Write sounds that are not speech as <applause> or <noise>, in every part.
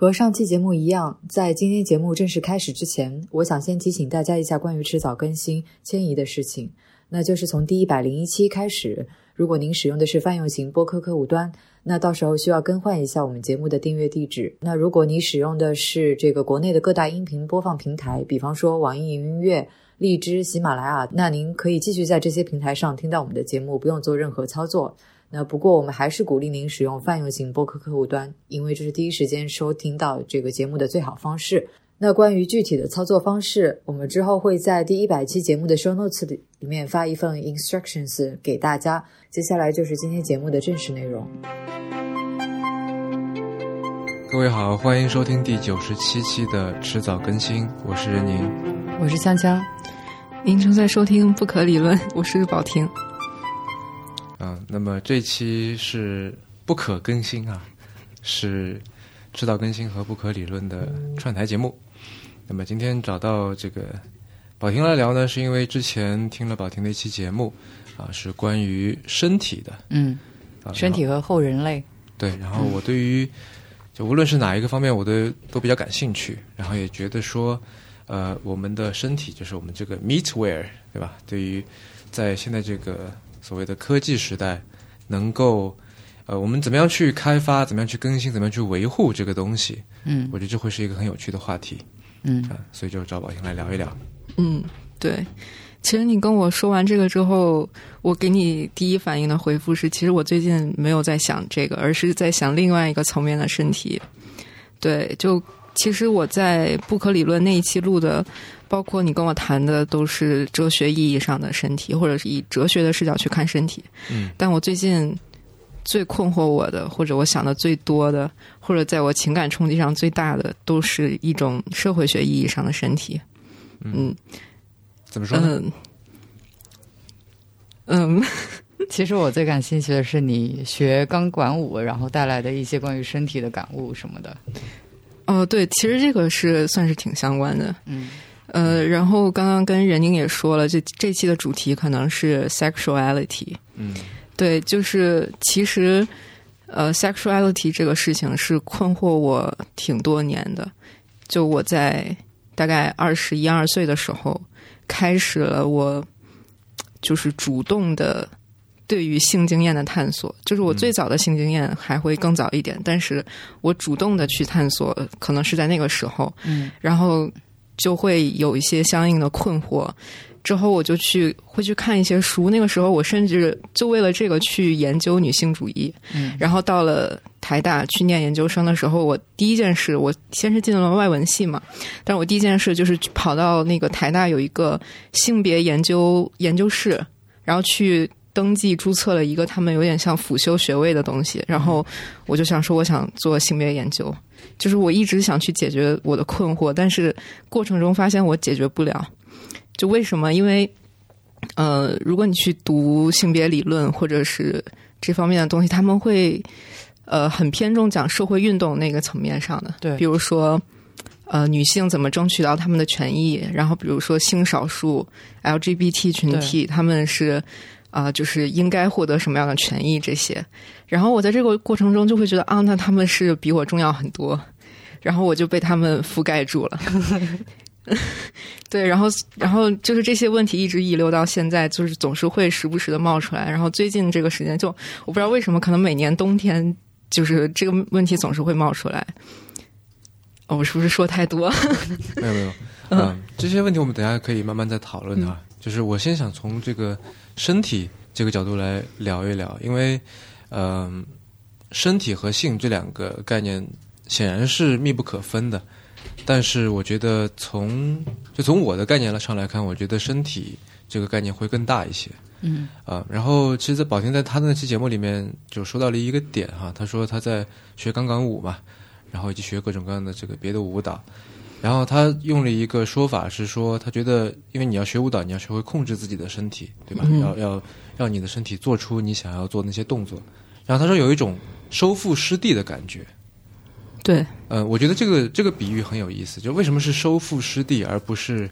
和上期节目一样，在今天节目正式开始之前，我想先提醒大家一下关于迟早更新迁移的事情。那就是从第一百零一期开始，如果您使用的是泛用型播客客户端，那到时候需要更换一下我们节目的订阅地址。那如果你使用的是这个国内的各大音频播放平台，比方说网易云音乐、荔枝、喜马拉雅，那您可以继续在这些平台上听到我们的节目，不用做任何操作。那不过我们还是鼓励您使用泛用型播客客户端，因为这是第一时间收听到这个节目的最好方式。那关于具体的操作方式，我们之后会在第一百期节目的 show notes 里里面发一份 instructions 给大家。接下来就是今天节目的正式内容。各位好，欢迎收听第九十七期的迟早更新，我是任宁，我是锵锵，您正在收听不可理论，我是宝婷。嗯，那么这期是不可更新啊，是知道更新和不可理论的串台节目。那么今天找到这个宝婷来聊呢，是因为之前听了宝婷的一期节目啊，是关于身体的，嗯，身体和后人类。对，然后我对于就无论是哪一个方面，我都都比较感兴趣，然后也觉得说，呃，我们的身体就是我们这个 meatware，对吧？对于在现在这个。所谓的科技时代，能够，呃，我们怎么样去开发，怎么样去更新，怎么样去维护这个东西？嗯，我觉得这会是一个很有趣的话题。嗯，啊所以就找宝兴来聊一聊。嗯，对。其实你跟我说完这个之后，我给你第一反应的回复是，其实我最近没有在想这个，而是在想另外一个层面的身体。对，就其实我在不可理论那一期录的。包括你跟我谈的都是哲学意义上的身体，或者是以哲学的视角去看身体。嗯，但我最近最困惑我的，或者我想的最多的，或者在我情感冲击上最大的，都是一种社会学意义上的身体。嗯，怎么说呢？嗯，<laughs> 其实我最感兴趣的是你学钢管舞，然后带来的一些关于身体的感悟什么的。哦，对，其实这个是算是挺相关的。嗯。呃，然后刚刚跟任宁也说了，这这期的主题可能是 sexuality。嗯，对，就是其实呃，sexuality 这个事情是困惑我挺多年的。就我在大概二十一二岁的时候，开始了我就是主动的对于性经验的探索。就是我最早的性经验还会更早一点，但是我主动的去探索，可能是在那个时候。嗯，然后。就会有一些相应的困惑，之后我就去会去看一些书。那个时候，我甚至就为了这个去研究女性主义。嗯，然后到了台大去念研究生的时候，我第一件事，我先是进了外文系嘛，但是我第一件事就是跑到那个台大有一个性别研究研究室，然后去。登记注册了一个他们有点像辅修学位的东西，然后我就想说，我想做性别研究，就是我一直想去解决我的困惑，但是过程中发现我解决不了。就为什么？因为呃，如果你去读性别理论或者是这方面的东西，他们会呃很偏重讲社会运动那个层面上的，对，比如说呃女性怎么争取到他们的权益，然后比如说性少数 LGBT 群体他们是。啊，就是应该获得什么样的权益这些，然后我在这个过程中就会觉得啊，那他们是比我重要很多，然后我就被他们覆盖住了。<laughs> 对，然后然后就是这些问题一直遗留到现在，就是总是会时不时的冒出来。然后最近这个时间，就我不知道为什么，可能每年冬天就是这个问题总是会冒出来。哦，我是不是说太多？<laughs> 没有没有，嗯，这些问题我们等下可以慢慢再讨论啊。就是我先想从这个。身体这个角度来聊一聊，因为，嗯，身体和性这两个概念显然是密不可分的。但是，我觉得从就从我的概念上来看，我觉得身体这个概念会更大一些。嗯啊，然后其实，在宝婷在他的那期节目里面就说到了一个点哈，他说他在学钢管舞嘛，然后以及学各种各样的这个别的舞蹈。然后他用了一个说法是说，他觉得，因为你要学舞蹈，你要学会控制自己的身体，对吧？要要让你的身体做出你想要做那些动作。然后他说有一种收复失地的感觉。对，呃，我觉得这个这个比喻很有意思。就为什么是收复失地而不是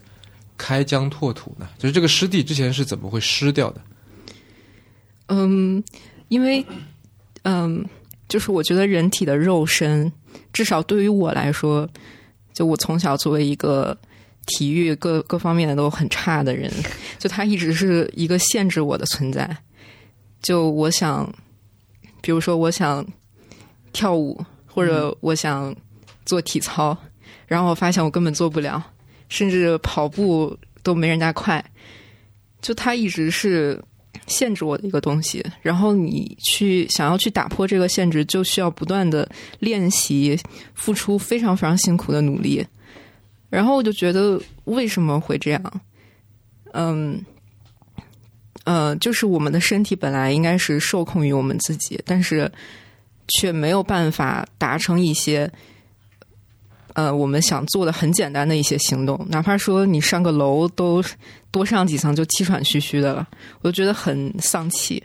开疆拓土呢？就是这个失地之前是怎么会失掉的？嗯，因为，嗯，就是我觉得人体的肉身。至少对于我来说，就我从小作为一个体育各各方面的都很差的人，<laughs> 就他一直是一个限制我的存在。就我想，比如说我想跳舞，或者我想做体操，然后我发现我根本做不了，甚至跑步都没人家快。就他一直是限制我的一个东西，然后你去想要去打破这个限制，就需要不断的练习，付出非常非常辛苦的努力。然后我就觉得为什么会这样？嗯，呃，就是我们的身体本来应该是受控于我们自己，但是却没有办法达成一些。呃，我们想做的很简单的一些行动，哪怕说你上个楼都多上几层就气喘吁吁的了，我就觉得很丧气。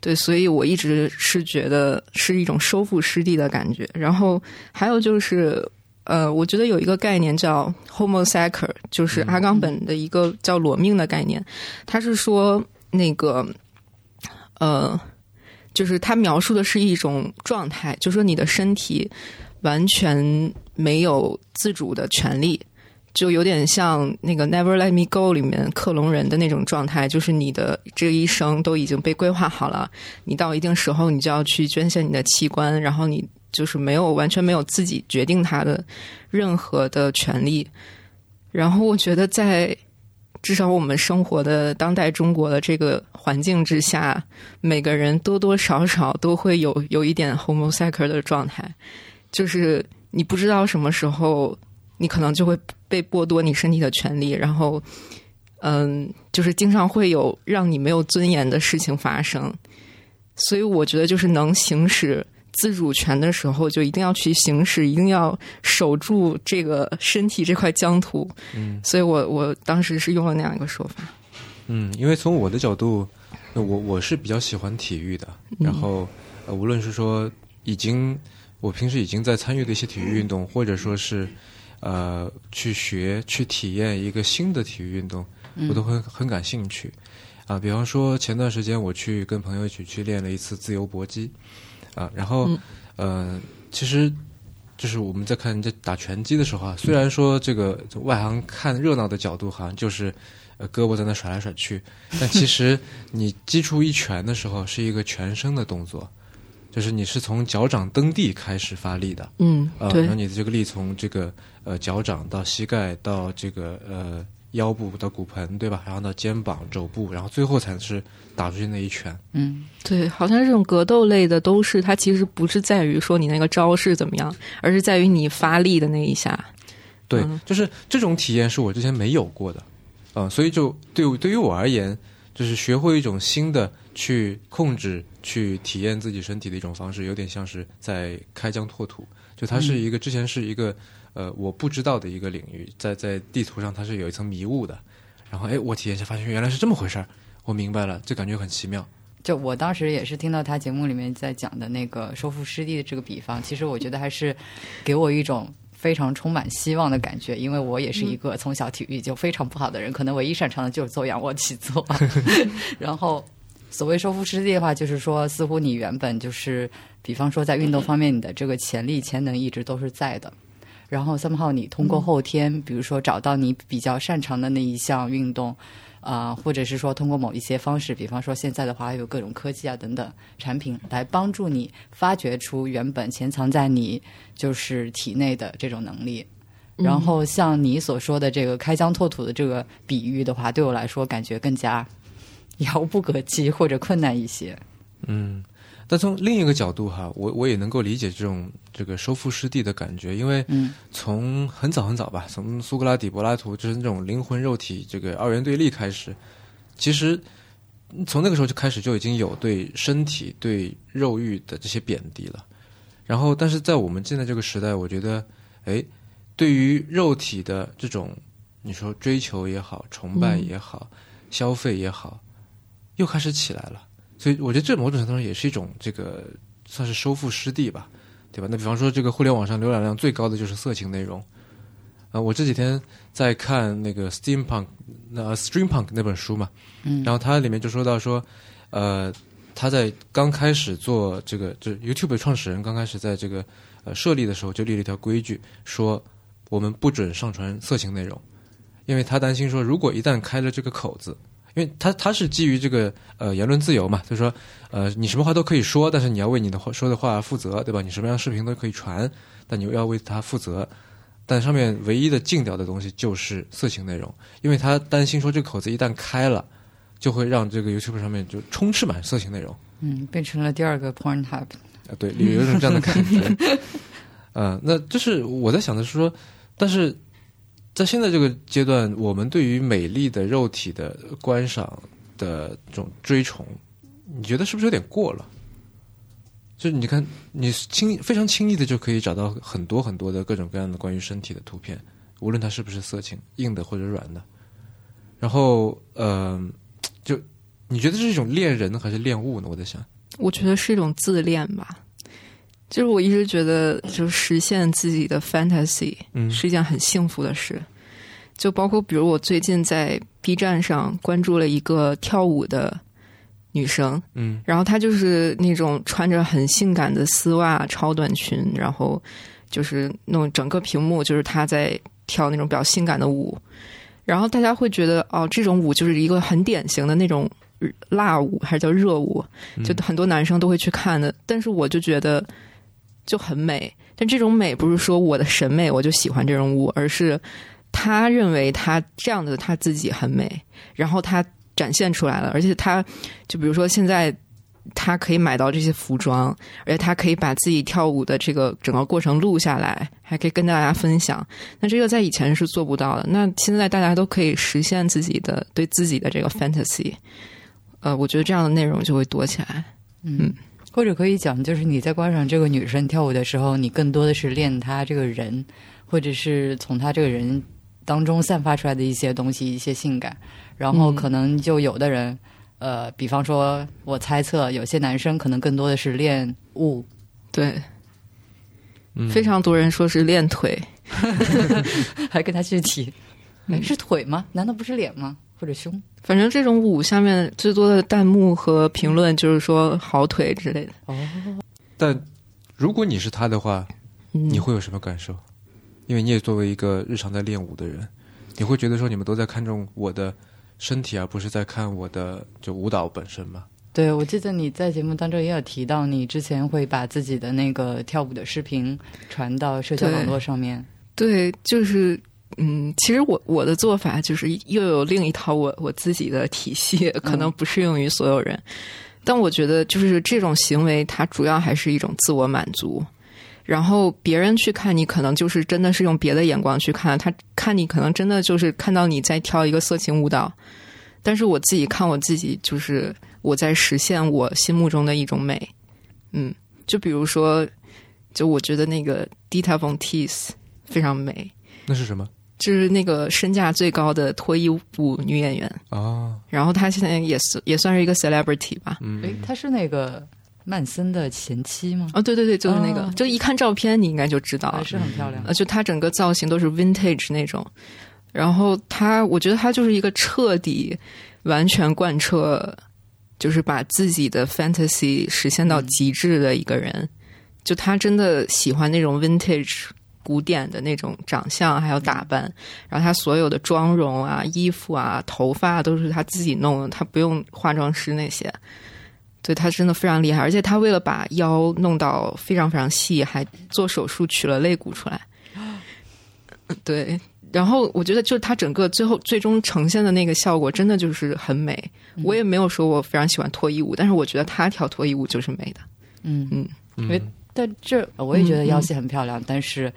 对，所以我一直是觉得是一种收复失地的感觉。然后还有就是，呃，我觉得有一个概念叫 “homo sacer”，就是阿冈本的一个叫“裸命”的概念。他是说那个，呃，就是他描述的是一种状态，就说你的身体完全。没有自主的权利，就有点像那个《Never Let Me Go》里面克隆人的那种状态，就是你的这一生都已经被规划好了，你到一定时候你就要去捐献你的器官，然后你就是没有完全没有自己决定它的任何的权利。然后我觉得，在至少我们生活的当代中国的这个环境之下，每个人多多少少都会有有一点 homosexual 的状态，就是。你不知道什么时候，你可能就会被剥夺你身体的权利，然后，嗯，就是经常会有让你没有尊严的事情发生。所以，我觉得就是能行使自主权的时候，就一定要去行使，一定要守住这个身体这块疆土。嗯，所以我我当时是用了那样一个说法。嗯，因为从我的角度，我我是比较喜欢体育的，然后呃，无论是说已经。我平时已经在参与的一些体育运动，或者说是，呃，去学、去体验一个新的体育运动，我都会很感兴趣。啊，比方说前段时间我去跟朋友一起去练了一次自由搏击，啊，然后，呃，其实就是我们在看人家打拳击的时候啊，虽然说这个外行看热闹的角度好像就是呃胳膊在那甩来甩去，但其实你击出一拳的时候是一个全身的动作。就是你是从脚掌蹬地开始发力的，嗯，对，然后你的这个力从这个呃脚掌到膝盖到这个呃腰部到骨盆，对吧？然后到肩膀、肘部，然后最后才是打出去那一拳。嗯，对，好像这种格斗类的都是它其实不是在于说你那个招式怎么样，而是在于你发力的那一下。对，就是这种体验是我之前没有过的，嗯，所以就对对于我而言，就是学会一种新的去控制。去体验自己身体的一种方式，有点像是在开疆拓土。就它是一个之前是一个呃我不知道的一个领域，在在地图上它是有一层迷雾的。然后哎，我体验一下，发现原来是这么回事儿，我明白了，这感觉很奇妙。就我当时也是听到他节目里面在讲的那个收复失地的这个比方，其实我觉得还是给我一种非常充满希望的感觉，因为我也是一个从小体育就非常不好的人，可能唯一擅长的就是做仰卧起坐，<laughs> 然后。所谓收复失地的话，就是说，似乎你原本就是，比方说在运动方面，你的这个潜力、潜能一直都是在的。然后三号，你通过后天，比如说找到你比较擅长的那一项运动，啊，或者是说通过某一些方式，比方说现在的话有各种科技啊等等产品来帮助你发掘出原本潜藏在你就是体内的这种能力。然后像你所说的这个开疆拓土的这个比喻的话，对我来说感觉更加。<laughs> 遥不可及或者困难一些，嗯，但从另一个角度哈，我我也能够理解这种这个收复失地的感觉，因为从很早很早吧，从苏格拉底、柏拉图就是那种灵魂肉体这个二元对立开始，其实从那个时候就开始就已经有对身体、对肉欲的这些贬低了。然后，但是在我们现在这个时代，我觉得，哎，对于肉体的这种你说追求也好、崇拜也好、消费也好。又开始起来了，所以我觉得这某种程度上也是一种这个算是收复失地吧，对吧？那比方说这个互联网上浏览量最高的就是色情内容，啊，我这几天在看那个 Steampunk 那 Streampunk 那本书嘛，嗯，然后它里面就说到说，呃，他在刚开始做这个，就 YouTube 的创始人刚开始在这个呃设立的时候就立了一条规矩，说我们不准上传色情内容，因为他担心说，如果一旦开了这个口子，因为他他是基于这个呃言论自由嘛，就是说呃你什么话都可以说，但是你要为你的话说的话负责，对吧？你什么样的视频都可以传，但你又要为它负责。但上面唯一的禁掉的东西就是色情内容，因为他担心说这个口子一旦开了，就会让这个 YouTube 上面就充斥满色情内容。嗯，变成了第二个 Pornhub。啊，对，<laughs> 有有一种这样的感觉。<laughs> 呃，那就是我在想的是说，但是在现在这个阶段，我们对于美丽的肉体的观赏的这种追崇，你觉得是不是有点过了？就是你看，你轻非常轻易的就可以找到很多很多的各种各样的关于身体的图片，无论它是不是色情，硬的或者软的。然后，呃，就你觉得是一种恋人呢还是恋物呢？我在想，我觉得是一种自恋吧。就是我一直觉得，就实现自己的 fantasy 嗯是一件很幸福的事。就包括比如我最近在 B 站上关注了一个跳舞的女生，嗯然后她就是那种穿着很性感的丝袜、超短裙，然后就是那种整个屏幕就是她在跳那种比较性感的舞，然后大家会觉得哦，这种舞就是一个很典型的那种辣舞，还是叫热舞，就很多男生都会去看的。但是我就觉得就很美，但这种美不是说我的审美我就喜欢这种舞，而是他认为他这样的他自己很美，然后他展现出来了，而且他就比如说现在。他可以买到这些服装，而且他可以把自己跳舞的这个整个过程录下来，还可以跟大家分享。那这个在以前是做不到的。那现在大家都可以实现自己的对自己的这个 fantasy，呃，我觉得这样的内容就会多起来。嗯，或者可以讲，就是你在观赏这个女生跳舞的时候，你更多的是练她这个人，或者是从她这个人当中散发出来的一些东西，一些性感。然后可能就有的人，呃，比方说，我猜测有些男生可能更多的是练物，对，嗯，非常多人说是练腿，<laughs> <laughs> 还跟他具体，哎，是腿吗？难道不是脸吗？或者胸？反正这种舞下面最多的弹幕和评论就是说好腿之类的。哦，但如果你是他的话，嗯你会有什么感受？因为你也作为一个日常在练舞的人，你会觉得说你们都在看重我的身体，而不是在看我的就舞蹈本身吗？对，我记得你在节目当中也有提到，你之前会把自己的那个跳舞的视频传到社交网络上面。对，就是嗯，其实我我的做法就是又有另一套我我自己的体系，可能不适用于所有人。但我觉得就是这种行为，它主要还是一种自我满足。然后别人去看你，可能就是真的是用别的眼光去看他，看你可能真的就是看到你在跳一个色情舞蹈。但是我自己看我自己，就是我在实现我心目中的一种美。嗯，就比如说，就我觉得那个 Dita Von Teese 非常美，那是什么就是那个身价最高的脱衣舞女演员。啊？然后她现在也是也算是一个 celebrity 吧。嗯诶，她是那个曼森的前妻吗？哦，对对对，就是那个，哦就一看照片你应该就知道还，是很漂亮。呃，就她整个造型都是 vintage 那种。然后她，我觉得她就是一个彻底、完全贯彻，就是把自己的 fantasy 实现到极致的一个人。就她真的喜欢那种 vintage 古典的那种长相，还有打扮。然后她所有的妆容啊、衣服啊、头发都是她自己弄的，她不用化妆师那些。对她真的非常厉害，而且她为了把腰弄到非常非常细，还做手术取了肋骨出来。对，然后我觉得就是她整个最后最终呈现的那个效果，真的就是很美。我也没有说我非常喜欢脱衣舞，但是我觉得她跳脱衣舞就是美的。嗯嗯嗯诶但这我也觉得腰细很漂亮，但是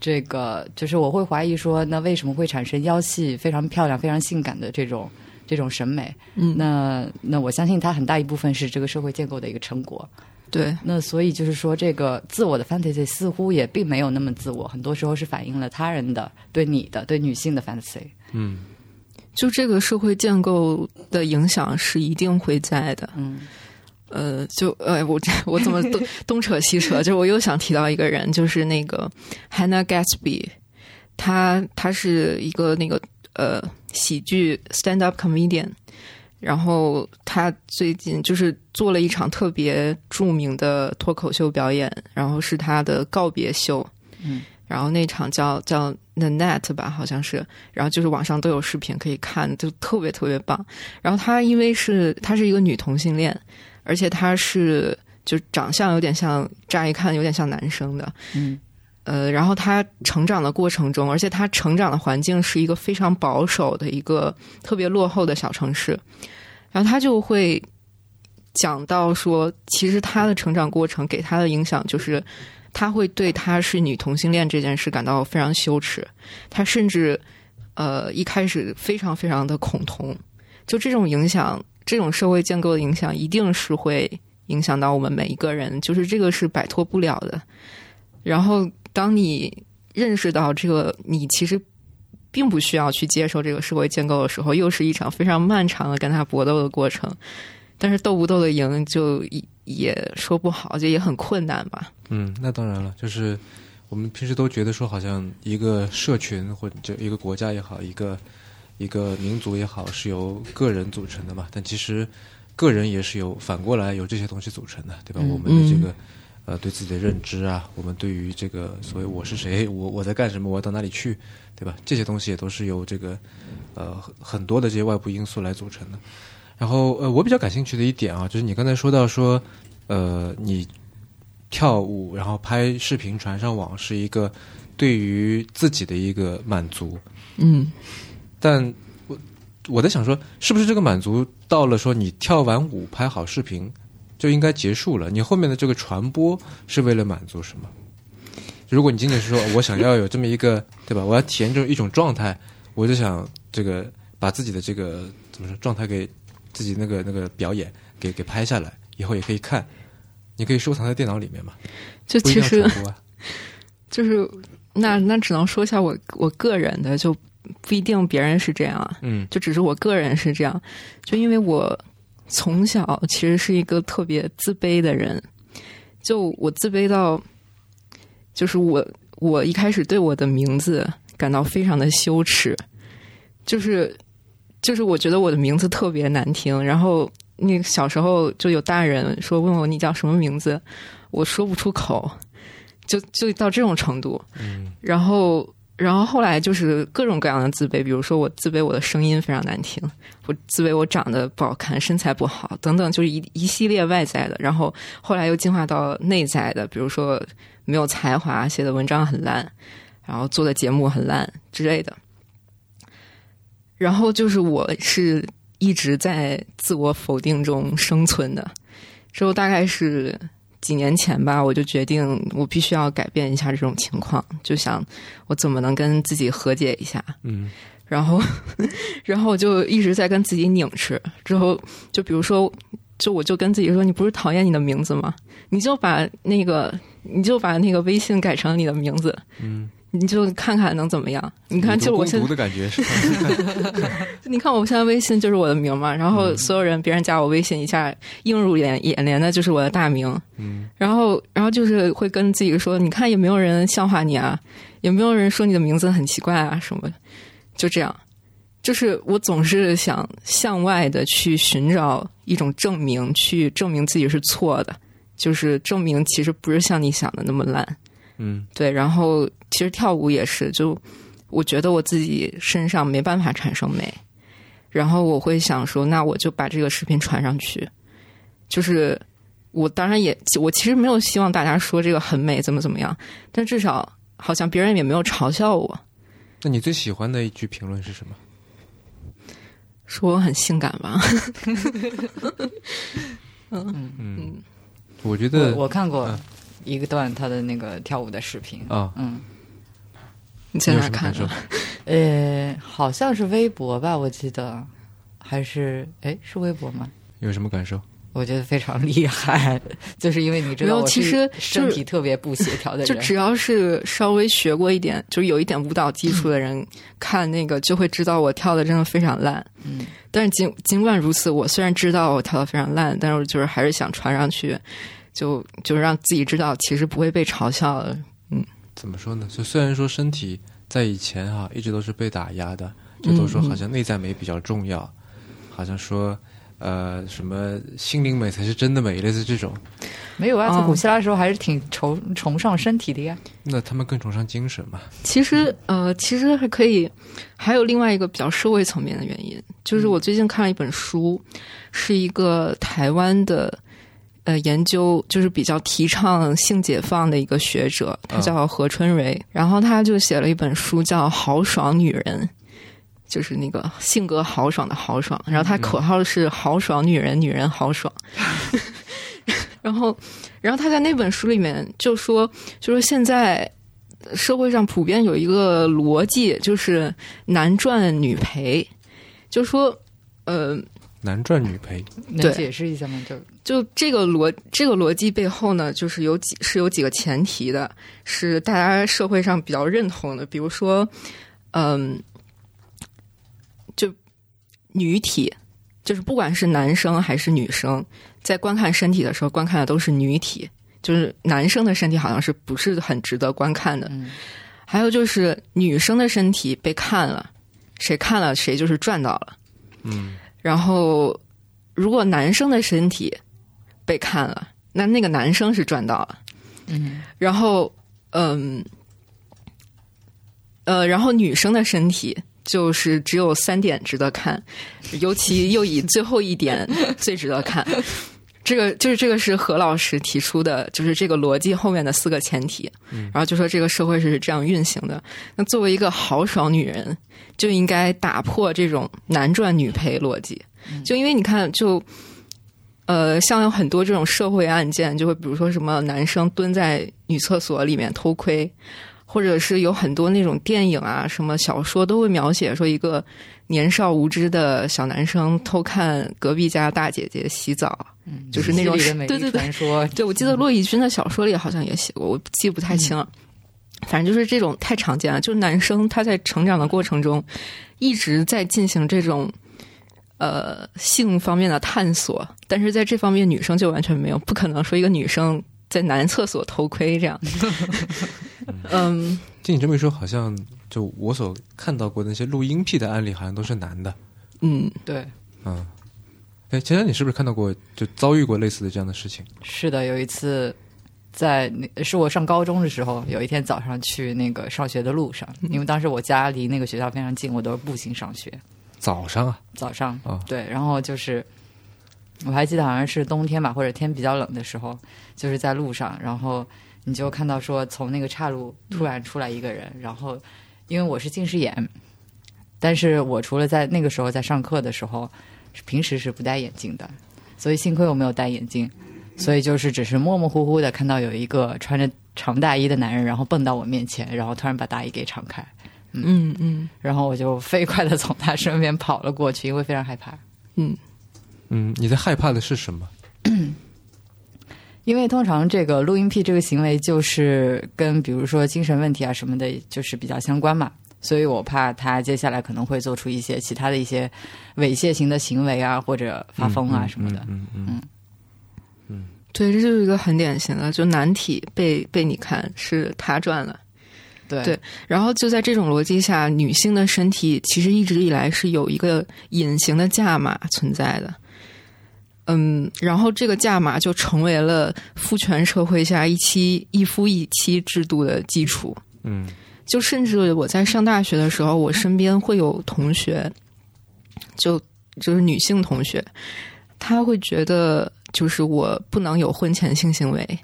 这个就是我会怀疑说，那为什么会产生腰细非常漂亮、非常性感的这种这种审美？嗯，那那我相信它很大一部分是这个社会建构的一个成果。对，那所以就是说，这个自我的 fantasy 似乎也并没有那么自我，很多时候是反映了他人的对你的、对女性的 fantasy。嗯就这个社会建构的影响是一定会在的。嗯呃，就呃，我这 <laughs> 我怎么东 <laughs> 东扯西扯？就我又想提到一个人，就是那个 Hannah Gatsby，她她是一个那个呃喜剧 stand up comedian，然后她最近就是做了一场特别著名的脱口秀表演，然后是她的告别秀。嗯，然后那场叫叫 The Net 吧，好像是，然后就是网上都有视频可以看，就特别特别棒。然后她因为是她是一个女同性恋，而且他是就长相有点像，乍一看有点像男生的，嗯呃，然后他成长的过程中，而且他成长的环境是一个非常保守的一个特别落后的小城市，然后他就会讲到说，其实他的成长过程给他的影响就是，他会对他是女同性恋这件事感到非常羞耻，他甚至呃一开始非常非常的恐同，就这种影响，这种社会建构的影响，一定是会影响到我们每一个人，就是这个是摆脱不了的。然后，当你认识到这个，你其实并不需要去接受这个社会建构的时候，又是一场非常漫长的跟他搏斗的过程。但是斗不斗得赢，就也说不好，就也很困难吧。嗯，那当然了，就是我们平时都觉得说，好像一个社群或者就一个国家也好，一个一个民族也好，是由个人组成的嘛。但其实个人也是由反过来由这些东西组成的，对吧？嗯我们的这个呃对自己的认知啊，我们对于这个所谓我是谁，我我在干什么，我要到哪里去，对吧？这些东西也都是由这个呃很很多的这些外部因素来组成的。然后呃，我比较感兴趣的一点啊，就是你刚才说到说，呃，你跳舞然后拍视频传上网是一个对于自己的一个满足，嗯但我我在想说，是不是这个满足到了说你跳完舞拍好视频就应该结束了？你后面的这个传播是为了满足什么？如果你仅仅是说我想要有这么一个对吧，我要体验这种一种状态，我就想这个把自己的这个怎么说状态给自己那个那个表演给给拍下来，以后也可以看，你可以收藏在电脑里面嘛，就其实。就是那那只能说一下我我个人的，就不一定别人是这样啊。嗯。就只是我个人是这样，就因为我从小其实是一个特别自卑的人，就我自卑到，就是我我一开始对我的名字感到非常的羞耻，就是就是我觉得我的名字特别难听，然后那个小时候就有大人说问我你叫什么名字，我说不出口，就就到这种程度，嗯。然后，然后后来就是各种各样的自卑，比如说我自卑我的声音非常难听，我自卑我长得不好看，身材不好，等等，就是一一系列外在的。然后后来又进化到内在的，比如说没有才华，写的文章很烂，然后做的节目很烂之类的。然后就是我是一直在自我否定中生存的，之后大概是几年前吧，我就决定我必须要改变一下这种情况，就想我怎么能跟自己和解一下。嗯然后，<laughs> 然后我就一直在跟自己拧吃。之后，就比如说，就我就跟自己说：“你不是讨厌你的名字吗？你就把那个，你就把那个微信改成你的名字，嗯，你就看看能怎么样？你看，就我孤现在独的感觉是吧，<laughs> 你看我现在微信就是我的名嘛，然后所有人别人加我微信一下映入眼眼帘的就是我的大名，嗯。然后然后就是会跟自己说，你看也没有人笑话你啊，也没有人说你的名字很奇怪啊？什么的，就这样，就是我总是想向外的去寻找一种证明，去证明自己是错的，就是证明其实不是像你想的那么烂。嗯对，然后其实跳舞也是，就我觉得我自己身上没办法产生美，然后我会想说，那我就把这个视频传上去。就是我当然也，我其实没有希望大家说这个很美，怎么怎么样，但至少好像别人也没有嘲笑我，那你最喜欢的一句评论是什么？说我很性感吧。<laughs> 嗯嗯，我觉得我看过嗯一个段他的那个跳舞的视频，啊，嗯，你在哪看的？？<laughs> 呃，好像是微博吧，我记得，还是哎是微博吗？有什么感受？我觉得非常厉害，就是因为你知道我其实身体特别不协调的人，就只要是稍微学过一点，就是有一点舞蹈基础的人，看那个就会知道我跳的真的非常烂。嗯，但是尽尽管如此，我虽然知道我跳的非常烂，但是我就是还是想传上去，就就让自己知道其实不会被嘲笑的。怎么说呢？就虽然说身体在以前哈、一直都是被打压的，就都说好像内在美比较重要，好像说呃什么心灵美才是真的美，类似这种。没有啊，在哦古希腊的时候还是挺崇崇尚身体的呀。那他们更崇尚精神嘛？其实呃，其实还可以，还有另外一个比较社会层面的原因，就是我最近看了一本书，是一个台湾的呃研究，就是比较提倡性解放的一个学者，他叫何春蕊，然后他就写了一本书叫《豪爽女人》。就是那个性格豪爽的豪爽，然后他口号是“豪爽女人，女人豪爽 <laughs> ”。然后，然后他在那本书里面就说，就说现在社会上普遍有一个逻辑，就是男赚女赔，就说，呃，男赚女赔，能解释一下吗？就就这个逻这个逻辑背后呢，就是有几是有几个前提的，是大家社会上比较认同的，比如说，嗯，就女体，就是不管是男生还是女生，在观看身体的时候，观看的都是女体，就是男生的身体好像是不是很值得观看的。嗯还有就是女生的身体被看了，谁看了谁就是赚到了。嗯，然后，如果男生的身体被看了，那那个男生是赚到了。嗯然后，嗯，呃，然后女生的身体就是只有三点值得看，尤其又以最后一点最值得看。这个就是这个是何老师提出的，就是这个逻辑后面的四个前提，然后就说这个社会是这样运行的。那作为一个豪爽女人，就应该打破这种男赚女赔逻辑，就因为你看，就呃，像有很多这种社会案件，就会比如说什么男生蹲在女厕所里面偷窥，或者是有很多那种电影啊、什么小说都会描写说一个年少无知的小男生偷看隔壁家大姐姐洗澡，嗯，就是那种对对对。<laughs> 对，我记得骆以军的小说里好像也写过，我记不太清了。反正就是这种太常见了，就是男生他在成长的过程中一直在进行这种呃性方面的探索，但是在这方面女生就完全没有，不可能说一个女生在男厕所偷窥这样。嗯，听你这么一说，好像就我所看到过的那些录音癖的案例，好像都是男的。嗯，对，嗯，哎，其实你是不是看到过，就遭遇过类似的这样的事情？是的，有一次在那是我上高中的时候，有一天早上去那个上学的路上，因为当时我家离那个学校非常近，我都是步行上学。早上啊，早上啊对，然后就是我还记得好像是冬天吧，或者天比较冷的时候，就是在路上，然后你就看到说从那个岔路突然出来一个人，然后因为我是近视眼，但是我除了在那个时候在上课的时候，平时是不戴眼镜的，所以幸亏我没有戴眼镜，所以就是只是模模糊糊的看到有一个穿着长大衣的男人，然后蹦到我面前，然后突然把大衣给敞开，嗯嗯然后我就飞快的从他身边跑了过去，因为非常害怕。嗯嗯，你在害怕的是什么？因为通常这个录音癖这个行为就是跟比如说精神问题啊什么的，就是比较相关嘛，所以我怕他接下来可能会做出一些其他的一些猥亵型的行为啊，或者发疯啊嗯什么的。嗯嗯嗯对，这就是一个很典型的，就男体被被你看是他赚了。对对然后就在这种逻辑下，女性的身体其实一直以来是有一个隐形的价码存在的。嗯，然后这个价码就成为了父权社会下一妻一夫一妻制度的基础。嗯。就甚至我在上大学的时候，我身边会有同学，就就是女性同学，她会觉得就是我不能有婚前性行为，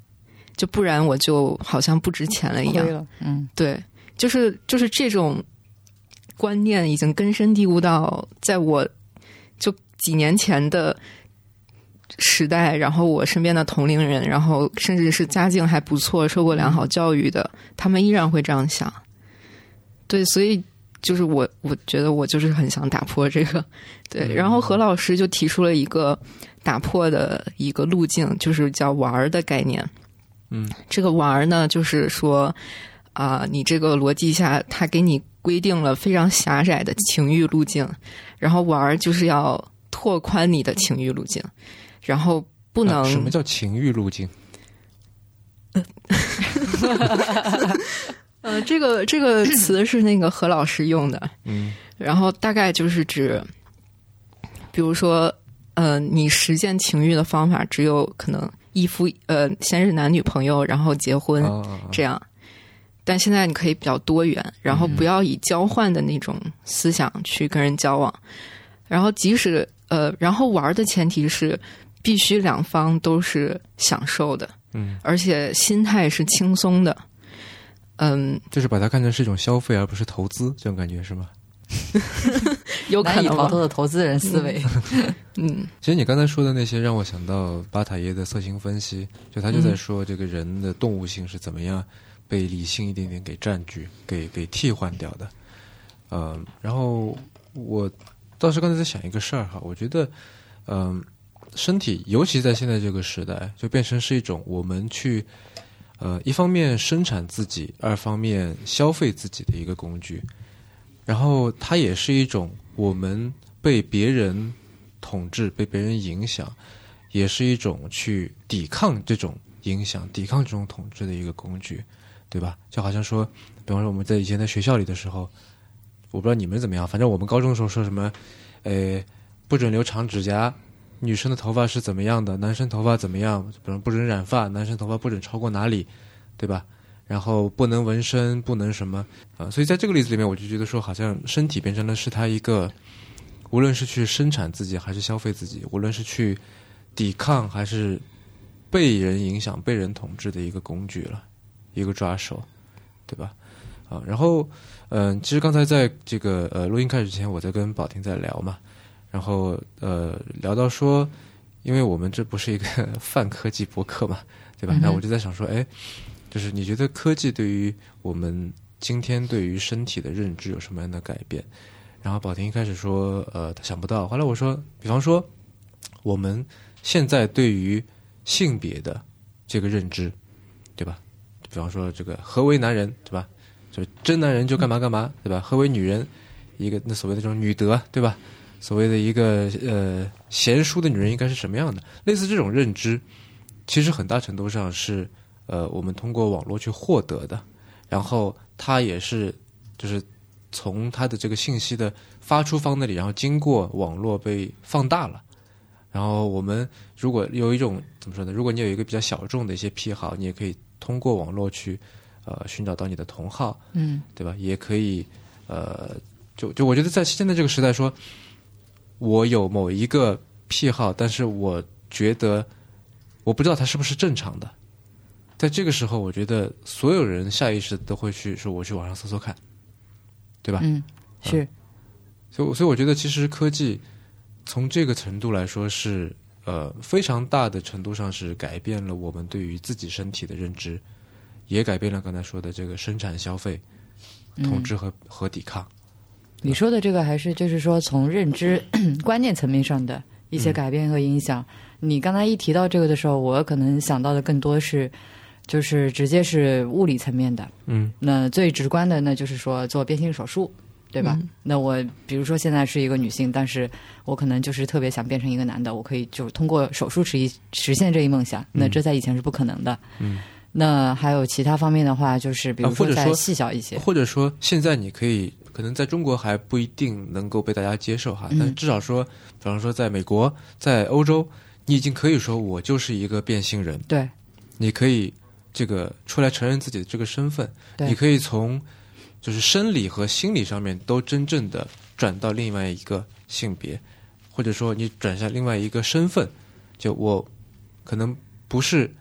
就不然我就好像不值钱了一样。嗯，对，就是就是这种观念已经根深蒂固到在我就几年前的时代，然后我身边的同龄人，然后甚至是家境还不错、受过良好教育的，他们依然会这样想。对，所以就是我，我觉得我就是很想打破这个。<laughs> 对，然后何老师就提出了一个打破的一个路径，就是叫“玩儿”的概念。嗯，这个玩儿呢，就是说啊、你这个逻辑下，他给你规定了非常狭窄的情欲路径，然后玩儿就是要拓宽你的情欲路径，然后不能、啊什么叫情欲路径？<laughs> 呃，这个这个词是那个何老师用的，嗯然后大概就是指，比如说，呃，你实现情欲的方法只有可能一夫呃，先是男女朋友，然后结婚、这样。但现在你可以比较多元，然后不要以交换的那种思想去跟人交往。然后即使呃，然后玩的前提是必须两方都是享受的，嗯，而且心态是轻松的。嗯，就是把它看成是一种消费，而不是投资，这种感觉是吗？<laughs> 有可能吧难以逃脱的投资人思维。嗯其实你刚才说的那些，让我想到巴塔耶的色情分析，就他就在说这个人的动物性是怎么样被理性一点点给占据、给给替换掉的。嗯，然后我倒是刚才在想一个事儿哈，我觉得，嗯，身体尤其在现在这个时代，就变成是一种我们去，呃，一方面生产自己，二方面消费自己的一个工具。然后它也是一种我们被别人统治、被别人影响，也是一种去抵抗这种影响、抵抗这种统治的一个工具，对吧？就好像说，比方说我们在以前在学校里的时候，我不知道你们怎么样，反正我们高中的时候说什么，呃，不准留长指甲，女生的头发是怎么样的，男生头发怎么样，比如不准染发，男生头发不准超过哪里，对吧？然后不能纹身，不能什么啊、所以在这个例子里面，我就觉得说，好像身体变成了是他一个，无论是去生产自己还是消费自己，无论是去抵抗还是被人影响、被人统治的一个工具了，一个抓手，对吧？啊，然后嗯、其实刚才在这个呃录音开始之前，我在跟宝婷在聊嘛，然后呃聊到说，因为我们这不是一个 <laughs> 泛科技博客嘛，对吧？那我就在想说，哎，就是你觉得科技对于我们今天对于身体的认知有什么样的改变？然后宝婷一开始说，呃，他想不到。后来我说，比方说，我们现在对于性别的这个认知，对吧？比方说，这个何为男人，对吧？就是真男人就干嘛干嘛，对吧？何为女人？一个那所谓的这种女德，对吧？所谓的一个呃贤淑的女人应该是什么样的？类似这种认知，其实很大程度上是呃我们通过网络去获得的，然后它也是就是从它的这个信息的发出方那里，然后经过网络被放大了。然后我们如果有一种怎么说呢？如果你有一个比较小众的一些癖好，你也可以通过网络去呃寻找到你的同好，嗯对吧？也可以，呃，就就我觉得在现在这个时代说，我有某一个癖好，但是我觉得我不知道它是不是正常的。在这个时候，我觉得所有人下意识地都会去说，我去网上搜搜看，对吧？嗯，是所以我，所以我觉得其实科技从这个程度来说是呃非常大的程度上是改变了我们对于自己身体的认知，也改变了刚才说的这个生产、消费、统治和、和抵抗。你说的这个还是就是说从认知 <clears throat> 观念层面上的一些改变和影响。你刚才一提到这个的时候，我可能想到的更多是就是直接是物理层面的。嗯那最直观的，那就是说做变性手术，对吧？那我比如说现在是一个女性，但是我可能就是特别想变成一个男的，我可以就是通过手术实一实现这一梦想。那这在以前是不可能的。嗯。那还有其他方面的话，就是比如说再细小一些，或者说现在你可以可能在中国还不一定能够被大家接受哈，嗯。但至少说，比方说在美国、在欧洲，你已经可以说我就是一个变性人，对。你可以这个出来承认自己的这个身份，对。你可以从就是生理和心理上面都真正的转到另外一个性别，或者说你转向另外一个身份，就我可能不是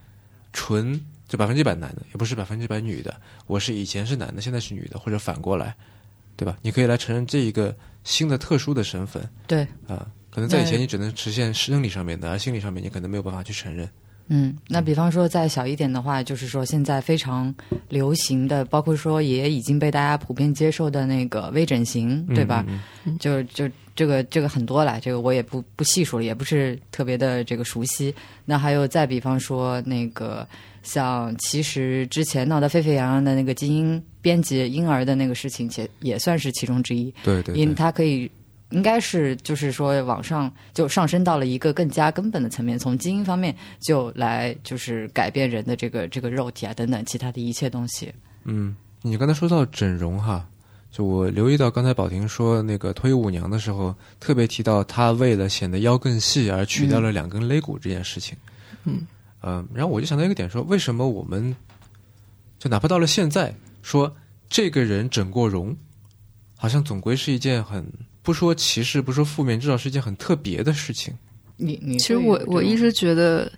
纯就百分之百男的，也不是百分之百女的，我是以前是男的，现在是女的，或者反过来，对吧？你可以来承认这一个新的特殊的身份对。啊、可能在以前你只能实现生理上面的，而心理上面你可能没有办法去承认。嗯，那比方说再小一点的话，就是说现在非常流行的，包括说也已经被大家普遍接受的那个微整形，对吧？嗯嗯就就这个这个很多了，这个我也不不细数了，也不是特别的这个熟悉。那还有再比方说那个像其实之前闹得沸沸扬扬的那个基因编辑婴儿的那个事情，也也算是其中之一。对对对，因它可以应该是就是说往上就上升到了一个更加根本的层面，从基因方面就来就是改变人的这个这个肉体啊等等其他的一切东西。嗯，你刚才说到整容哈，就我留意到刚才宝婷说那个脱衣舞娘的时候，特别提到她为了显得腰更细而取掉了两根肋骨这件事情。嗯，呃，然后我就想到一个点，说为什么我们就哪怕到了现在，说这个人整过容，好像总归是一件很不说歧视，不说负面，至少是一件很特别的事情。你你其实我我一直觉得，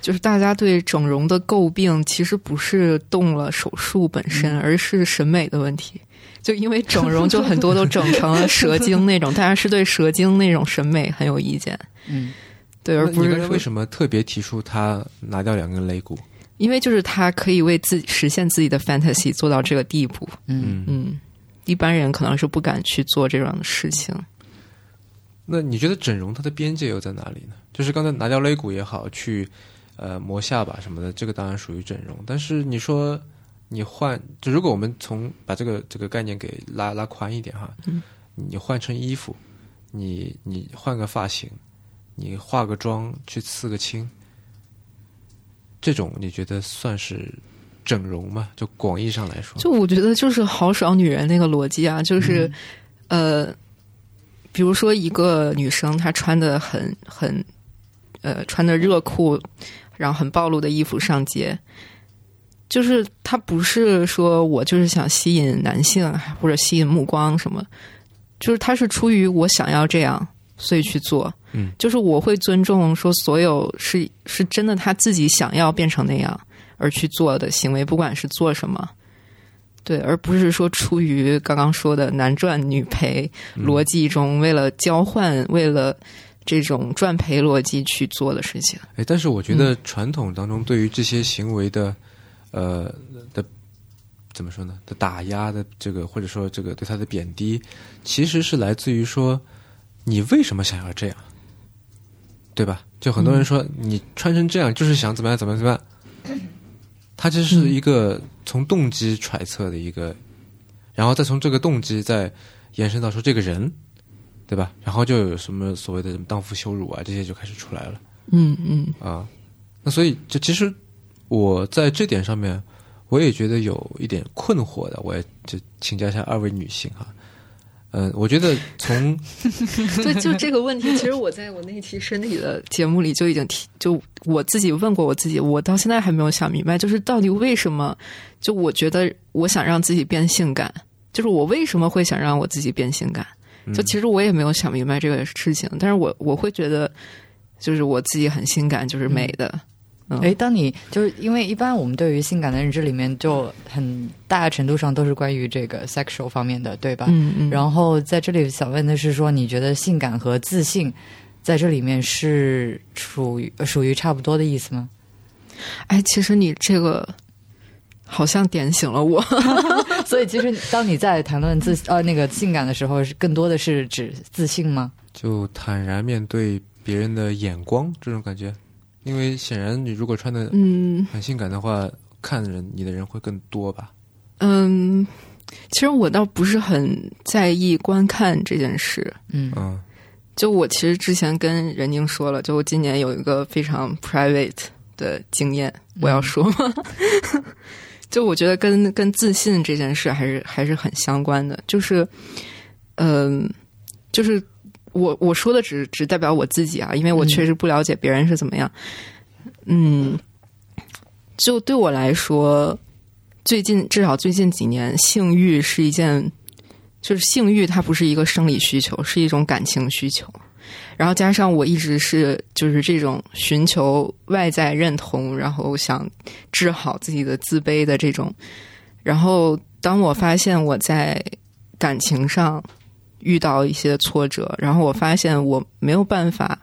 就是大家对整容的诟病，其实不是动了手术本身，而是审美的问题。就因为整容，就很多都整成了蛇精那种，<laughs> 大家是对蛇精那种审美很有意见。嗯，对，而不是为什么特别提出他拿掉两根肋骨？因为就是他可以为自己实现自己的 fantasy 做到这个地步。嗯嗯，一般人可能是不敢去做这样的事情。那你觉得整容它的边界又在哪里呢？就是刚才拿掉肋骨也好，去呃磨下巴什么的，这个当然属于整容。但是你说你换，就如果我们从把这个这个概念给拉拉宽一点哈，嗯你换成衣服，你你换个发型，你化个妆去刺个青，这种你觉得算是整容吗？就广义上来说，就我觉得就是豪爽女人那个逻辑啊，就是、呃，比如说一个女生她穿的很很呃穿的热裤，然后很暴露的衣服上街，就是她不是说我就是想吸引男性或者吸引目光什么，就是她是出于我想要这样，所以去做。嗯，就是我会尊重说所有是是真的他自己想要变成那样而去做的行为，不管是做什么。对，而不是说出于刚刚说的男赚女赔逻辑中，为了交换，为了这种赚赔逻辑去做的事情。哎，但是我觉得传统当中对于这些行为的，呃的怎么说呢？的打压的这个，或者说这个对他的贬低，其实是来自于说你为什么想要这样，对吧？就很多人说、你穿成这样就是想怎么样怎么样怎么样，他这是一个从动机揣测的一个，然后再从这个动机再延伸到说这个人，对吧？然后就有什么所谓的什么荡妇羞辱啊，这些就开始出来了。嗯嗯啊，那所以就其实我在这点上面，我也觉得有一点困惑的，我也就请教一下二位女性哈。嗯，我觉得从 <laughs> 对，就这个问题，其实我在我那期身体的节目里就已经提，就我自己问过我自己，我到现在还没有想明白，就是到底为什么？就我觉得我想让自己变性感，就是我为什么会想让我自己变性感？就其实我也没有想明白这个事情，但是我我会觉得，就是我自己很性感，就是美的。嗯哎，当你就是因为一般我们对于性感的认知里面，就很大程度上都是关于这个 sexual 方面的，对吧？嗯嗯，然后在这里想问的是说，你觉得性感和自信在这里面是属于属于差不多的意思吗？哎，其实你这个好像点醒了我。<laughs> <laughs> 所以其实当你在谈论自呃那个性感的时候，是更多的是指自信吗？就坦然面对别人的眼光这种感觉，因为显然你如果穿的嗯很性感的话，看人你的人会更多吧？嗯，其实我倒不是很在意观看这件事。嗯嗯就我其实之前跟任宁说了，就我今年有一个非常 private 的经验，我要说吗？<laughs> 就我觉得跟跟自信这件事还是还是很相关的，就是，嗯、就是我我说的只只代表我自己啊，因为我确实不了解别人是怎么样。嗯，就对我来说，最近至少最近几年，性欲是一件，就是性欲它不是一个生理需求，是一种感情需求。然后加上我一直是就是这种寻求外在认同，然后想治好自己的自卑的这种。然后当我发现我在感情上遇到一些挫折，然后我发现我没有办法，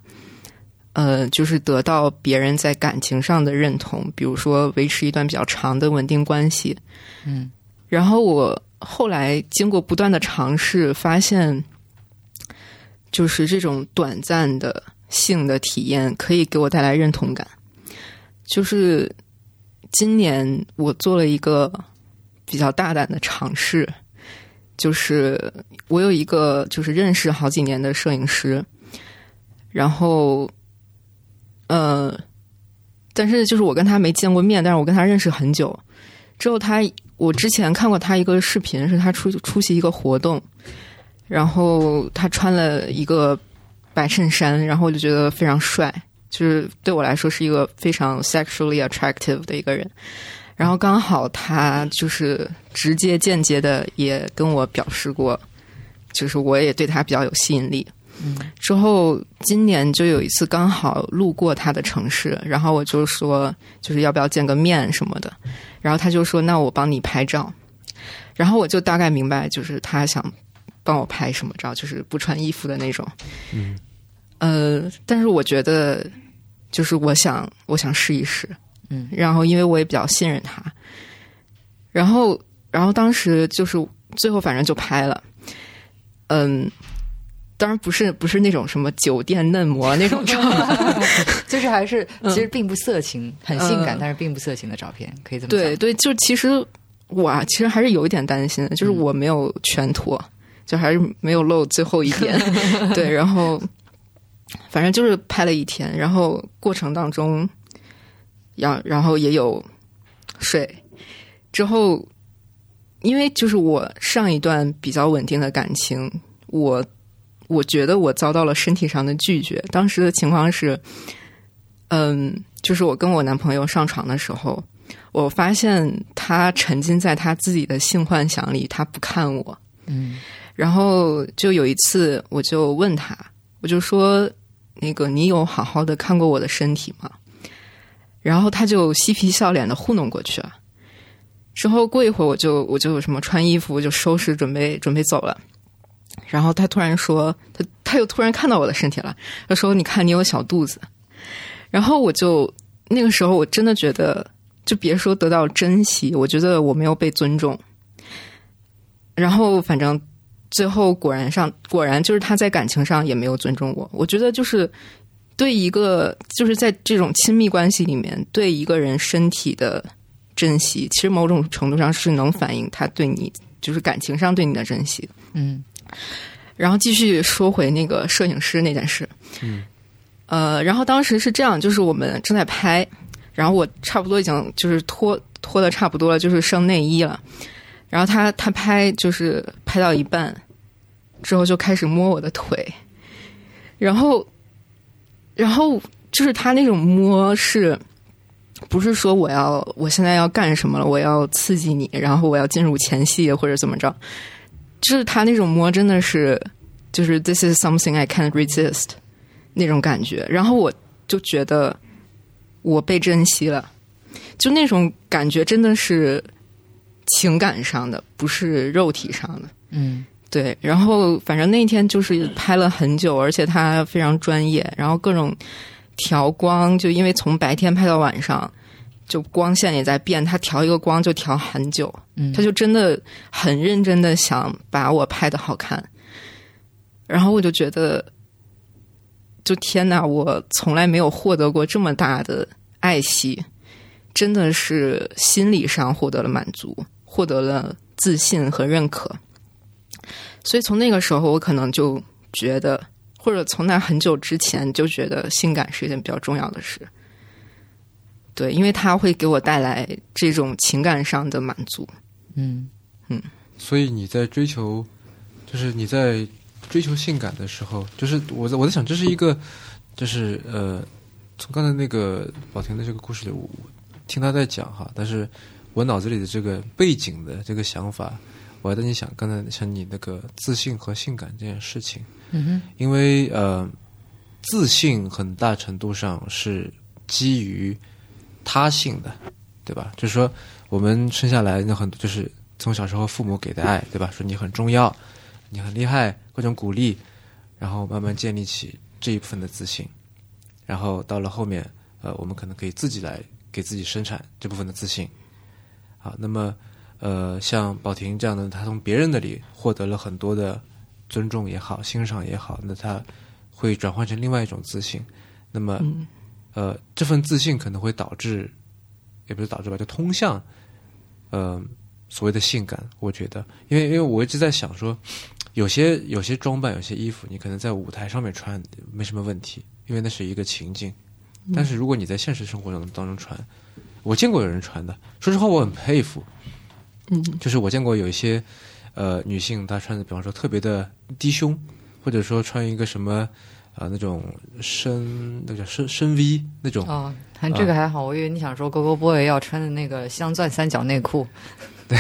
呃，就是得到别人在感情上的认同，比如说维持一段比较长的稳定关系。嗯，然后我后来经过不断的尝试，发现就是这种短暂的性的体验可以给我带来认同感。就是今年我做了一个比较大胆的尝试，就是我有一个就是认识好几年的摄影师，然后，呃，但是就是我跟他没见过面，但是我跟他认识很久。之后他，我之前看过他一个视频，是他出出席一个活动，然后他穿了一个白衬衫，然后我就觉得非常帅，就是对我来说是一个非常 sexually attractive 的一个人。然后刚好他就是直接间接的也跟我表示过，就是我也对他比较有吸引力。嗯。之后今年就有一次刚好路过他的城市，然后我就说就是要不要见个面什么的，然后他就说那我帮你拍照，然后我就大概明白就是他想帮我拍什么照，就是不穿衣服的那种。嗯，呃，但是我觉得就是我想我想试一试，嗯然后因为我也比较信任他，然后然后当时就是最后反正就拍了，嗯。当然不是不是那种什么酒店嫩模那种照，<laughs> <laughs> 就是还是嗯其实并不色情，很性感，嗯但是并不色情的照片，可以这么讲。对对，就其实我啊，其实还是有一点担心的，就是我没有全脱，就还是没有露最后一点。<laughs> 对，然后反正就是拍了一天，然后过程当中，然然后也有睡，之后因为就是我上一段比较稳定的感情，我我觉得我遭到了身体上的拒绝。当时的情况是，嗯，就是我跟我男朋友上床的时候，我发现他沉浸在他自己的性幻想里，他不看我。嗯然后就有一次，我就问他，我就说：“那个，你有好好的看过我的身体吗？”然后他就嬉皮笑脸的糊弄过去了。之后过一会儿，我就我就什么穿衣服，就收拾准备准备走了。然后他突然说，他他又突然看到我的身体了，他说：“你看，你有小肚子。”然后我就那个时候，我真的觉得，就别说得到珍惜，我觉得我没有被尊重。然后反正最后果然上果然就是他在感情上也没有尊重我。我觉得就是对一个就是在这种亲密关系里面，对一个人身体的珍惜，其实某种程度上是能反映他对你就是感情上对你的珍惜。嗯。然后继续说回那个摄影师那件事，嗯，呃，然后当时是这样，就是我们正在拍，然后我差不多已经就是脱脱的差不多了，就是剩内衣了，然后他他拍就是拍到一半之后就开始摸我的腿，然后然后就是他那种摸是。不是说我要我现在要干什么了，我要刺激你，然后我要进入前戏或者怎么着，就是他那种摸真的是，就是 this is something I can't resist 那种感觉，然后我就觉得我被珍惜了，就那种感觉真的是情感上的，不是肉体上的。嗯对，然后反正那天就是拍了很久，而且他非常专业，然后各种调光，就因为从白天拍到晚上，就光线也在变，他调一个光就调很久，嗯，他就真的很认真的想把我拍的好看，然后我就觉得，就天呐，我从来没有获得过这么大的爱惜，真的是心理上获得了满足，获得了自信和认可。所以从那个时候，我可能就觉得，或者从那很久之前就觉得性感是一件比较重要的事。对，因为它会给我带来这种情感上的满足。嗯嗯所以你在追求，就是你在追求性感的时候，就是我在我在想，这是一个，就是呃，从刚才那个宝婷的这个故事里，我我听他在讲哈，但是我脑子里的这个背景的这个想法，我还在你想刚才像你那个自信和性感这件事情，嗯哼因为呃，自信很大程度上是基于他性的，对吧？就是说，我们生下来那很多就是从小时候父母给的爱，对吧？说你很重要，你很厉害，各种鼓励，然后慢慢建立起这一部分的自信，然后到了后面，呃，我们可能可以自己来给自己生产这部分的自信。好，那么呃，像宝婷这样的，她从别人那里获得了很多的尊重也好，欣赏也好，那她会转换成另外一种自信。那么，嗯呃，这份自信可能会导致，也不是导致吧，就通向，呃，所谓的性感。我觉得，因为因为我一直在想说，有些有些装扮，有些衣服，你可能在舞台上面穿没什么问题，因为那是一个情境。但是如果你在现实生活中当中穿，我见过有人穿的，说实话我很佩服。嗯，就是我见过有一些呃女性，她穿的比方说特别的低胸，或者说穿一个什么啊、呃那种深那个叫深深 V 那种，哦，这个还好，我以为你想说 Go Go Boy 要穿的那个镶钻三角内裤。对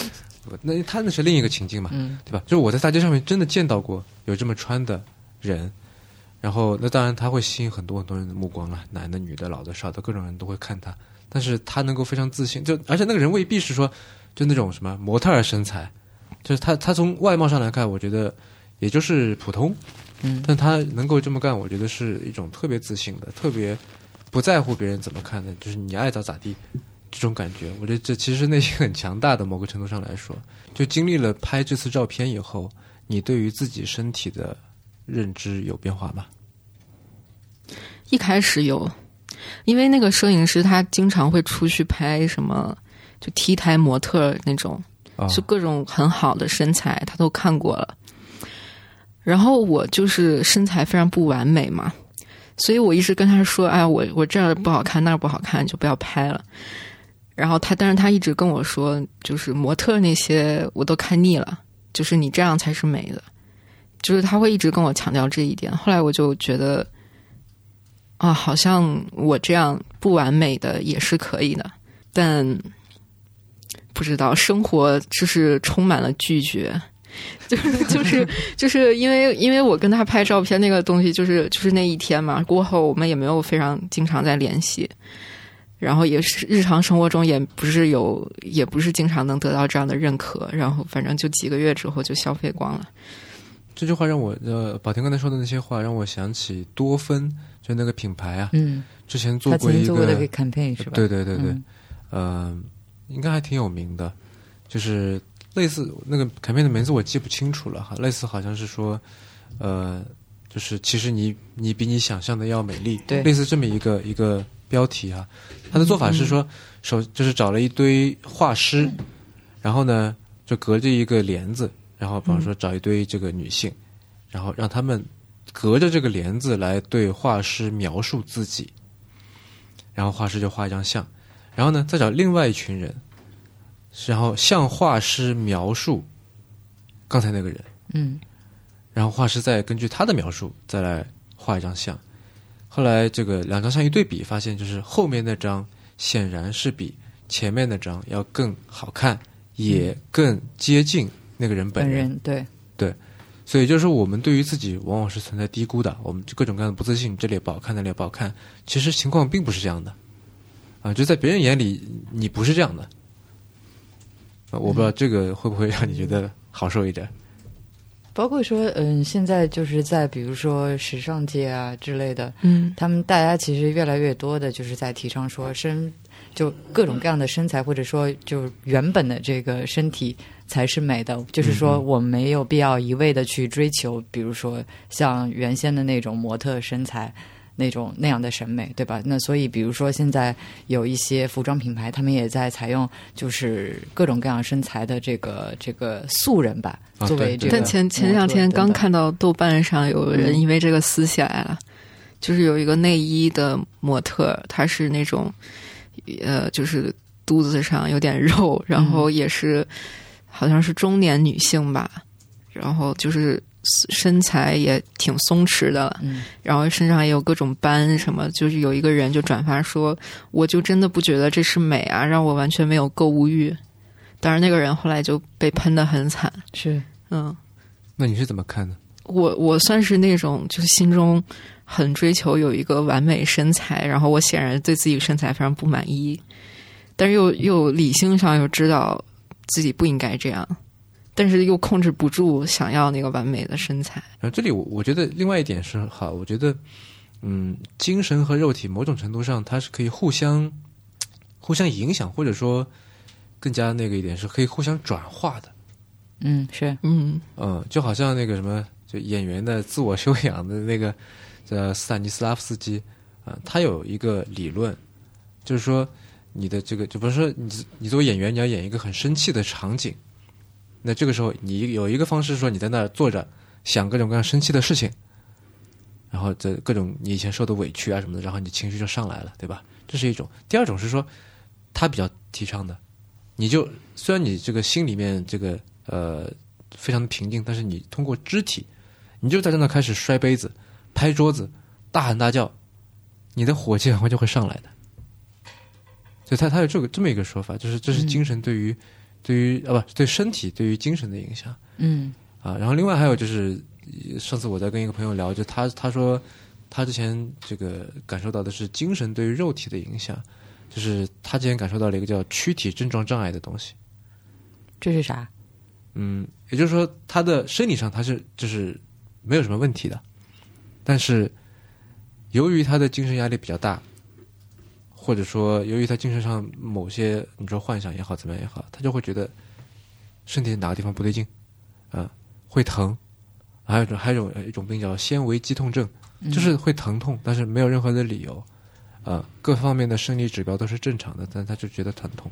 <laughs> 那他那是另一个情境嘛，嗯对吧？就是我在大街上面真的见到过有这么穿的人，然后那当然他会吸引很多很多人的目光了，男的、女的、老的、少的，各种人都会看他。但是他能够非常自信，就而且那个人未必是说就那种什么模特儿身材，就是他他从外貌上来看，我觉得也就是普通，嗯但他能够这么干，我觉得是一种特别自信的、特别不在乎别人怎么看的，就是你爱咋咋地这种感觉。我觉得这其实内心很强大的，某个程度上来说，就经历了拍这次照片以后，你对于自己身体的认知有变化吗？一开始有，因为那个摄影师他经常会出去拍什么，就 T 台模特那种，啊、就各种很好的身材，他都看过了。然后我就是身材非常不完美嘛，所以我一直跟他说：“哎，我我这儿不好看，那儿不好看，就不要拍了。”然后他，但是他一直跟我说，就是模特那些我都看腻了，就是你这样才是美的，就是他会一直跟我强调这一点。后来我就觉得，啊，好像我这样不完美的也是可以的，但不知道生活就是充满了拒绝。<laughs> 就是就是就是因为因为我跟他拍照片那个东西，就是就是那一天嘛，过后我们也没有非常经常在联系，然后也是日常生活中也不是有也不是经常能得到这样的认可，然后反正就几个月之后就消费光了。这句话让我呃，宝婷刚才说的那些话让我想起多芬，就那个品牌啊，嗯，之前做他曾经过一个做过那个 campaign 是吧？对对对对，嗯呃，应该还挺有名的，就是类似那个卡片的名字我记不清楚了哈，类似好像是说，呃，就是其实你你比你想象的要美丽，对类似这么一个一个标题哈。他的做法是说，首就是找了一堆画师，然后呢就隔着一个帘子，然后比方说找一堆这个女性，然后让他们隔着这个帘子来对画师描述自己，然后画师就画一张像。然后呢，再找另外一群人，然后向画师描述刚才那个人，嗯然后画师再根据他的描述再来画一张像。后来这个两张像一对比，发现就是后面那张显然是比前面那张要更好看，也更接近那个人本本人。对对，所以就是说我们对于自己往往是存在低估的，我们各种各样的不自信，这里也不好看，那里也不好看。其实情况并不是这样的，啊，就在别人眼里你不是这样的。啊我不知道这个会不会让你觉得好受一点。包括说，嗯，现在就是在比如说时尚界啊之类的，嗯他们大家其实越来越多的就是在提倡说身，就各种各样的身材，或者说就原本的这个身体才是美的。就是说，我没有必要一味的去追求，比如说像原先的那种模特身材。那种那样的审美，对吧？那所以，比如说现在有一些服装品牌，他们也在采用就是各种各样身材的这个这个素人吧，作为这个但前前两天刚看到豆瓣上有人因为这个撕起来了，就是有一个内衣的模特，她是那种呃，就是肚子上有点肉，然后也是、好像是中年女性吧，然后就是身材也挺松弛的，嗯然后身上也有各种斑什么，就是有一个人就转发说，我就真的不觉得这是美啊，让我完全没有购物欲。当然，那个人后来就被喷的很惨，是嗯。那你是怎么看的？我我算是那种就是心中很追求有一个完美身材，然后我显然对自己身材非常不满意，但是又又理性上又知道自己不应该这样，但是又控制不住想要那个完美的身材。然后这里我我觉得另外一点是好，我觉得嗯，精神和肉体某种程度上它是可以互相 <tsk> 互相影响，或者说更加那个一点是可以互相转化的。嗯是嗯嗯，就好像那个什么，就演员的自我修养的那个叫斯坦尼斯拉夫斯基啊、他有一个理论，就是说你的这个，就比如说你你作为演员，你要演一个很生气的场景，那这个时候你有一个方式说你在那儿坐着想各种各样生气的事情，然后这各种你以前受的委屈啊什么的，然后你情绪就上来了，对吧？这是一种。第二种是说，他比较提倡的。你就虽然你这个心里面这个呃非常的平静，但是你通过肢体，你就在那开始摔杯子、拍桌子、大喊大叫，你的火气很快就会上来的。所以他他有这个这么一个说法，就是这是精神对于、对于啊不对身体对于精神的影响。嗯啊，然后另外还有就是，上次我在跟一个朋友聊，就他他说他之前这个感受到的是精神对于肉体的影响，就是他之前感受到了一个叫躯体症状障碍的东西。这是啥？嗯，也就是说他的生理上他是就是没有什么问题的，但是由于他的精神压力比较大，或者说由于他精神上某些你说幻想也好怎么样也好，他就会觉得身体哪个地方不对劲，啊、会疼，还有一种还有一种一种病叫纤维肌痛症，就是会疼痛，但是没有任何的理由，啊、各方面的生理指标都是正常的，但他就觉得疼痛，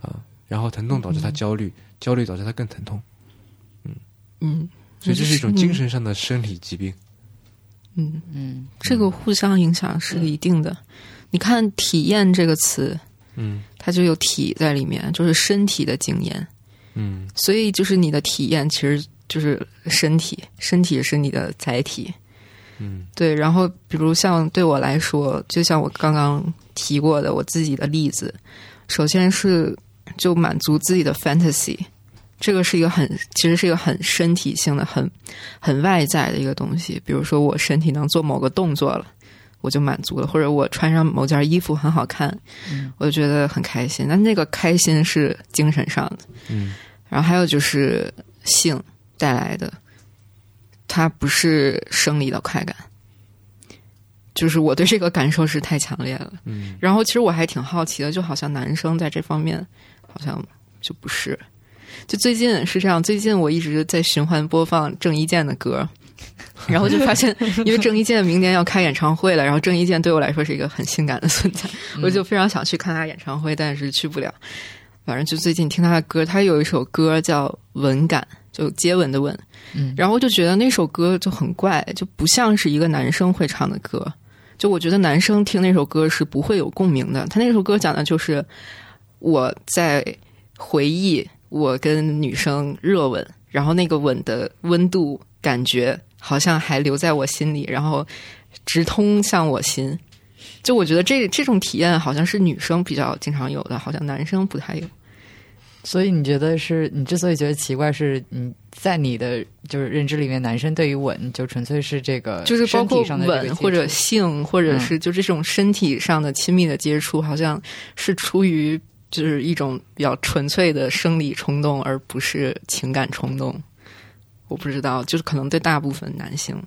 啊、然后疼痛导致他焦虑，焦虑导致他更疼痛，嗯。嗯，所以这是一种精嗯神上的生理疾病。嗯，嗯。这个互相影响是一定的。你看“体验”这个词，嗯它就有“体”在里面，就是身体的经验。嗯所以就是你的体验其实就是身体，身体是你的载体。嗯对，然后比如像对我来说，就像我刚刚提过的我自己的例子，首先是就满足自己的 fantasy，这个是一个很其实是一个很身体性的、很很外在的一个东西。比如说我身体能做某个动作了，我就满足了；或者我穿上某件衣服很好看，我就觉得很开心。那那个开心是精神上的。嗯然后还有就是性带来的，它不是生理的快感，就是我对这个感受是太强烈了。嗯然后其实我还挺好奇的，就好像男生在这方面好像就不是。就最近是这样，最近我一直在循环播放郑伊健的歌，然后就发现，因为郑伊健明年要开演唱会了，然后郑伊健对我来说是一个很性感的存在，我就非常想去看他演唱会，但是去不了。反正就最近听他的歌，他有一首歌叫《吻感》，就接吻的吻。嗯然后就觉得那首歌就很怪，就不像是一个男生会唱的歌。就我觉得男生听那首歌是不会有共鸣的。他那首歌讲的就是我在回忆我跟女生热吻，然后那个吻的温度感觉好像还留在我心里，然后直通向我心。就我觉得这这种体验好像是女生比较经常有的，好像男生不太有。所以你觉得是你之所以觉得奇怪，是你在你的就是认知里面，男生对于吻就纯粹是这个就是包括吻或者性，或者嗯是就这种身体上的亲密的接触，好像是出于就是一种比较纯粹的生理冲动，而不是情感冲动。我不知道，就是可能对大部分男性，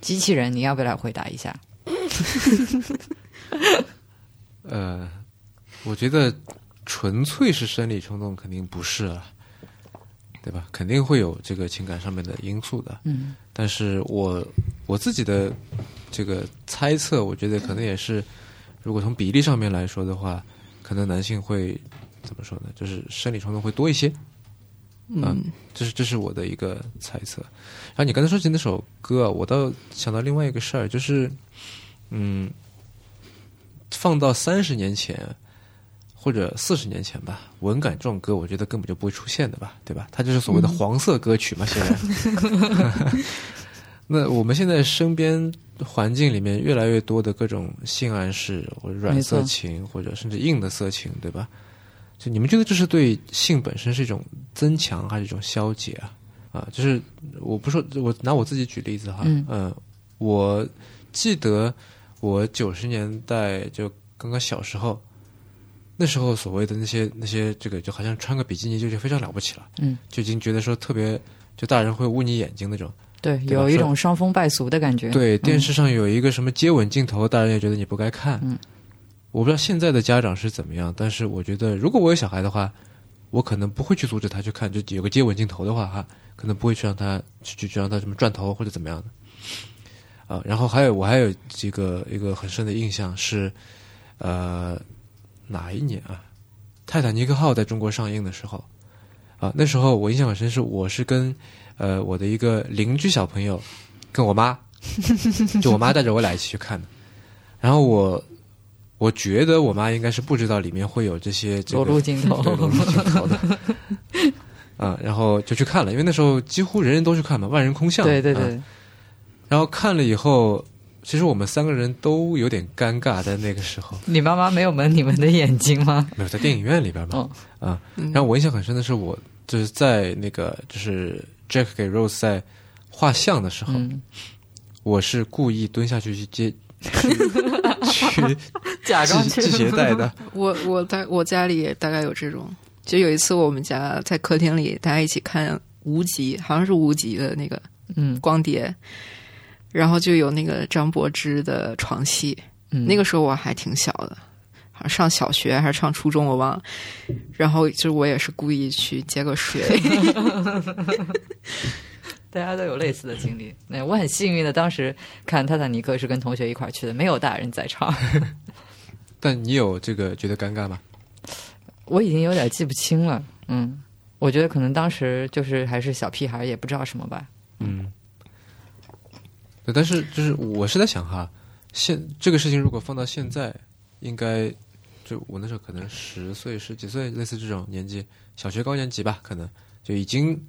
机器人，你要不要来回答一下？<laughs> 呃，我觉得纯粹是生理冲动肯定不是啊，对吧？肯定会有这个情感上面的因素的。嗯但是我我自己的这个猜测，我觉得可能也是，如果从比例上面来说的话，可能男性会怎么说呢？就是生理冲动会多一些。嗯，这是这是我的一个猜测。然后你刚才说起那首歌啊，我倒想到另外一个事儿，就是嗯，放到三十年前或者四十年前吧，《文感》这种歌，我觉得根本就不会出现的吧，对吧？它就是所谓的黄色歌曲嘛，现在。<laughs> 那我们现在身边环境里面越来越多的各种性暗示，或者软色情，或者甚至硬的色情，对吧？就你们觉得这是对性本身是一种增强还是一种消解啊？啊，就是我不说，我拿我自己举例子哈，嗯我记得我九十年代就刚刚小时候，那时候所谓的那些那些这个，就好像穿个比基尼就就非常了不起了，嗯，就已经觉得说特别，就大人会捂你眼睛那种。对，对有一种伤风败俗的感觉。对，嗯电视上有一个什么接吻镜头，大人也觉得你不该看。嗯，我不知道现在的家长是怎么样，但是我觉得如果我有小孩的话，我可能不会去阻止他去看，就有个接吻镜头的话哈，可能不会去让他去去让他什么转头或者怎么样的。啊，然后还有我还有几个一个很深的印象是，呃，哪一年啊？泰坦尼克号在中国上映的时候，啊，那时候我印象很深，是我是跟呃我的一个邻居小朋友，跟我妈，就我妈带着我俩一起去看的。然后我我觉得我妈应该是不知道里面会有这些这个裸露镜头对裸露镜头的。<laughs> 啊，然后就去看了，因为那时候几乎人人都去看嘛，万人空巷。啊对对对，然后看了以后，其实我们三个人都有点尴尬，在那个时候，你妈妈没有蒙你们的眼睛吗？没有在电影院里边嘛。哦啊，然后我印象很深的是，我就是在那个就是 Jack 给 Rose 在画像的时候，嗯，我是故意蹲下去去接 <laughs> 去去 <laughs> 假装去系系鞋带的。我我在我家里也大概有这种，就有一次我们家在客厅里大家一起看无极，好像是无极的那个嗯。光碟，然后就有那个张柏芝的床戏，嗯，那个时候我还挺小的，好像上小学还是上初中我忘了，然后就我也是故意去接个水，<laughs> 大家都有类似的经历。那我很幸运的，当时看《泰坦尼克》是跟同学一块儿去的，没有大人在场。<laughs> 但你有这个觉得尴尬吗？我已经有点记不清了。嗯，我觉得可能当时就是还是小屁孩，也不知道什么吧。嗯，对，但是就是我是在想哈，现这个事情如果放到现在，应该就我那时候可能十岁十几岁，类似这种年纪，小学高年级吧，可能就已经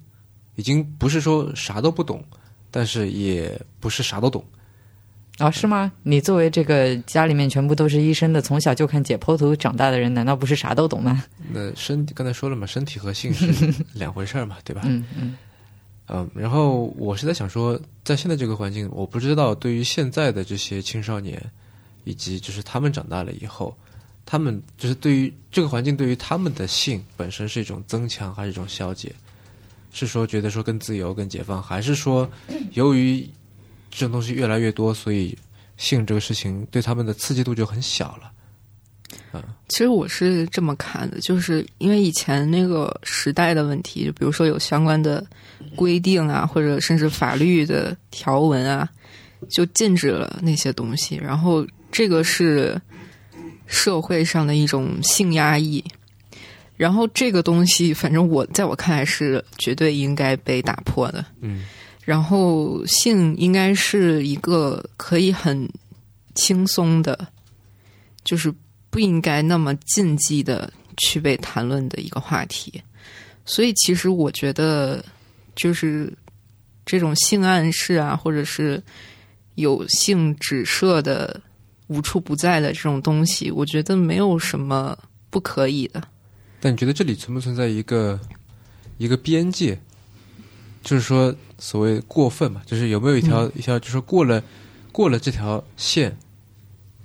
已经不是说啥都不懂，但是也不是啥都懂。啊，是吗？你作为这个家里面全部都是医生的，从小就看解剖图长大的人，难道不是啥都懂吗？<laughs> 那身体刚才说了嘛，身体和性是 <laughs> 两回事儿嘛，对吧？嗯嗯嗯，然后我是在想说，在现在这个环境，我不知道对于现在的这些青少年，以及就是他们长大了以后，他们就是对于这个环境，对于他们的性本身是一种增强还是一种消解？是说觉得说更自由、更解放，还是说由于这种东西越来越多，所以性这个事情对他们的刺激度就很小了？嗯其实我是这么看的，就是因为以前那个时代的问题，就比如说有相关的规定啊，或者甚至法律的条文啊，就禁止了那些东西。然后这个是社会上的一种性压抑，然后这个东西，反正我在我看来是绝对应该被打破的。嗯然后性应该是一个可以很轻松的，就是不应该那么禁忌的去被谈论的一个话题。所以其实我觉得，就是这种性暗示啊，或者是有性指涉的无处不在的这种东西，我觉得没有什么不可以的。但你觉得这里存不存在一个一个边界？就是说，所谓过分嘛，就是有没有一条、一条，就是过了过了这条线，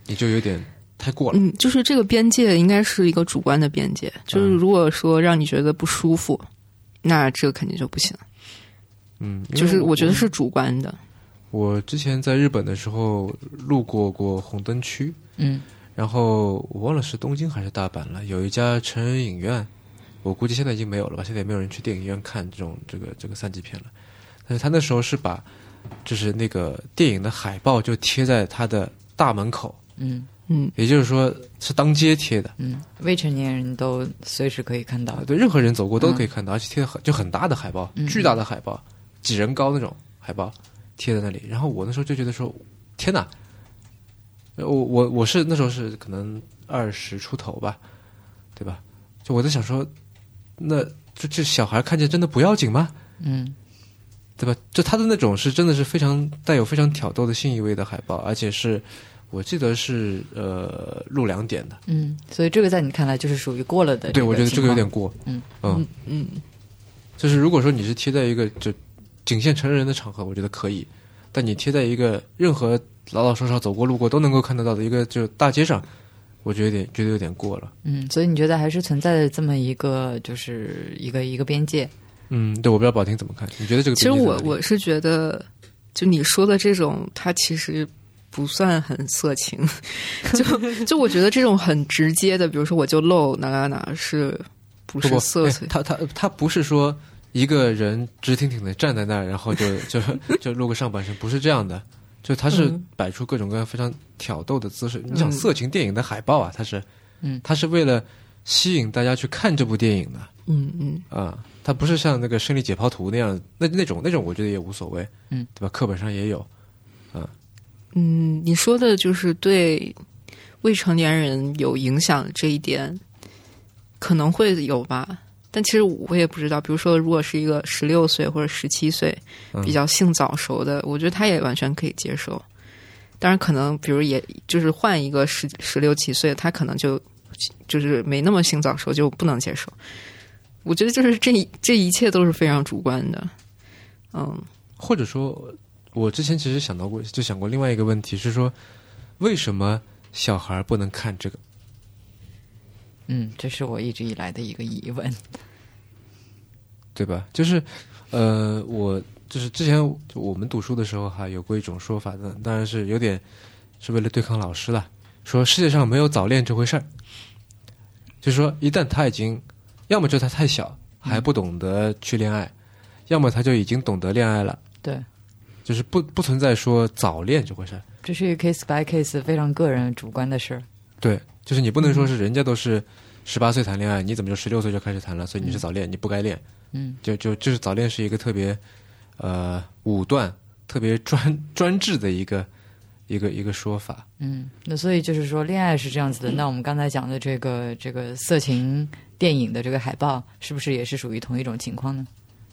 你就有点太过了。嗯，就是这个边界应该是一个主观的边界，就是如果说让你觉得不舒服，那这个肯定就不行。嗯，就是我觉得是主观的。我之前在日本的时候路过过红灯区，嗯然后我忘了是东京还是大阪了，有一家成人影院，我估计现在已经没有了吧，现在也没有人去电影院看这种这个这个三级片了。但是他那时候是把就是那个电影的海报就贴在他的大门口，嗯嗯，也就是说是当街贴的。嗯，未成年人都随时可以看到啊，。对，任何人走过都可以看到，而且贴的很就很大的海报，嗯巨大的海报，几人高那种海报贴在那里。然后我那时候就觉得说，天哪！我我我是那时候是可能二十出头吧，对吧？就我在想说，那就这小孩看见真的不要紧吗？嗯对吧？就他的那种是真的是非常带有非常挑逗的性意味的海报，而且是我记得是呃录两点的。嗯，所以这个在你看来就是属于过了的。对，我觉得这个有点过。过。嗯嗯嗯，就是如果说你是贴在一个就仅限成人的场合，我觉得可以；但你贴在一个任何老老少少走过路过都能够看得到的一个就大街上，我觉得有点觉得有点过了。嗯，所以你觉得还是存在着这么一个就是一个一个边界。嗯，对，我不知道宝婷怎么看？你觉得这个其实我我是觉得，就你说的这种，它其实不算很色情。<laughs> 就就我觉得这种很直接的，比如说我就露哪哪哪，是不是色情？他他他不是说一个人直挺挺的站在那儿，然后就就 <laughs> 就露个上半身，不是这样的。就他是嗯摆出各种各样非常挑逗的姿势。你嗯想，色情电影的海报啊，他是，嗯它是为了吸引大家去看这部电影的。嗯嗯啊，他不是像那个生理解剖图那样，那那种那种我觉得也无所谓，嗯，对吧？课本上也有，啊嗯，你说的就是对。未成年人有影响这一点，可能会有吧。但其实我也不知道，比如说，如果是一个十六岁或者十七岁嗯比较性早熟的，我觉得他也完全可以接受。当然，可能比如也就是换一个十十六七岁，他可能就就是没那么性早熟，就不能接受。我觉得就是这这一切都是非常主观的。嗯，或者说，我之前其实想到过，就想过另外一个问题是说，为什么小孩不能看这个？嗯，这是我一直以来的一个疑问。对吧？就是，呃，我就是之前我们读书的时候哈，有过一种说法的，当然是有点是为了对抗老师了，说世界上没有早恋这回事儿，就是说一旦他已经，要么就是他太小还不懂得去恋爱，要么他就已经懂得恋爱了，对，就是不不存在说早恋这回事儿。这是一个 case by case 非常个人主观的事儿。对，就是你不能说是人家都是十八岁谈恋爱，你怎么就十六岁就开始谈了？所以你是早恋，你不该恋。嗯，就就就是早恋是一个特别呃武断、特别专 <laughs> 专制的一个一个一个说法。嗯，那所以就是说，恋爱是这样子的。那我们刚才讲的这个这个色情电影的这个海报，是不是也是属于同一种情况呢？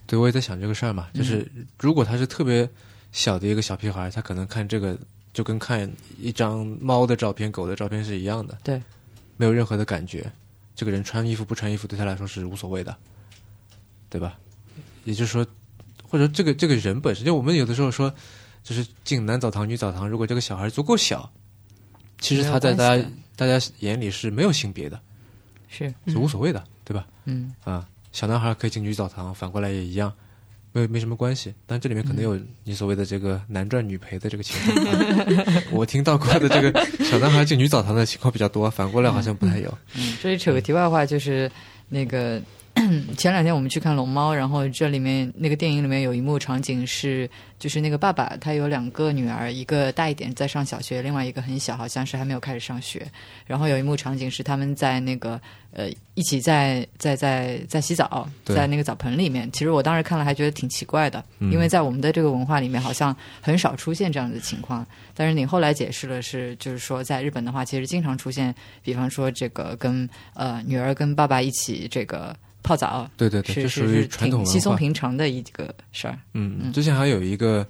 对，我也在想这个事儿嘛，就是如果他是特别小的一个小屁孩，他可能看这个就跟看一张猫的照片、狗的照片是一样的，对，没有任何的感觉。这个人穿衣服不穿衣服对他来说是无所谓的，对吧？也就是说，或者这个这个人本身，就我们有的时候说，就是进男澡堂、女澡堂，如果这个小孩足够小，其实他在大家大家眼里是没有性别的，是，是无所谓的，对吧？嗯啊，小男孩可以进女澡堂，反过来也一样，没没什么关系。但这里面可能有你所谓的这个男赚女赔的这个情况。啊 <laughs> 我听到过的这个小男孩进女澡堂的情况比较多，反过来好像不太有。嗯，这里扯个题外话，就是那个 <clears throat> 前两天我们去看《龙猫》，然后这里面那个电影里面有一幕场景是，就是那个爸爸他有两个女儿，一个大一点在上小学，另外一个很小，好像是还没有开始上学。然后有一幕场景是他们在那个呃一起在在在在洗澡，在那个澡盆里面。其实我当时看了还觉得挺奇怪的，嗯因为在我们的这个文化里面好像很少出现这样的情况。但是你后来解释了是，就是说在日本的话，其实经常出现，比方说这个跟呃女儿跟爸爸一起这个泡澡，对对对，是这属于传统挺稀松。平常的一个事儿。嗯，之前还有一个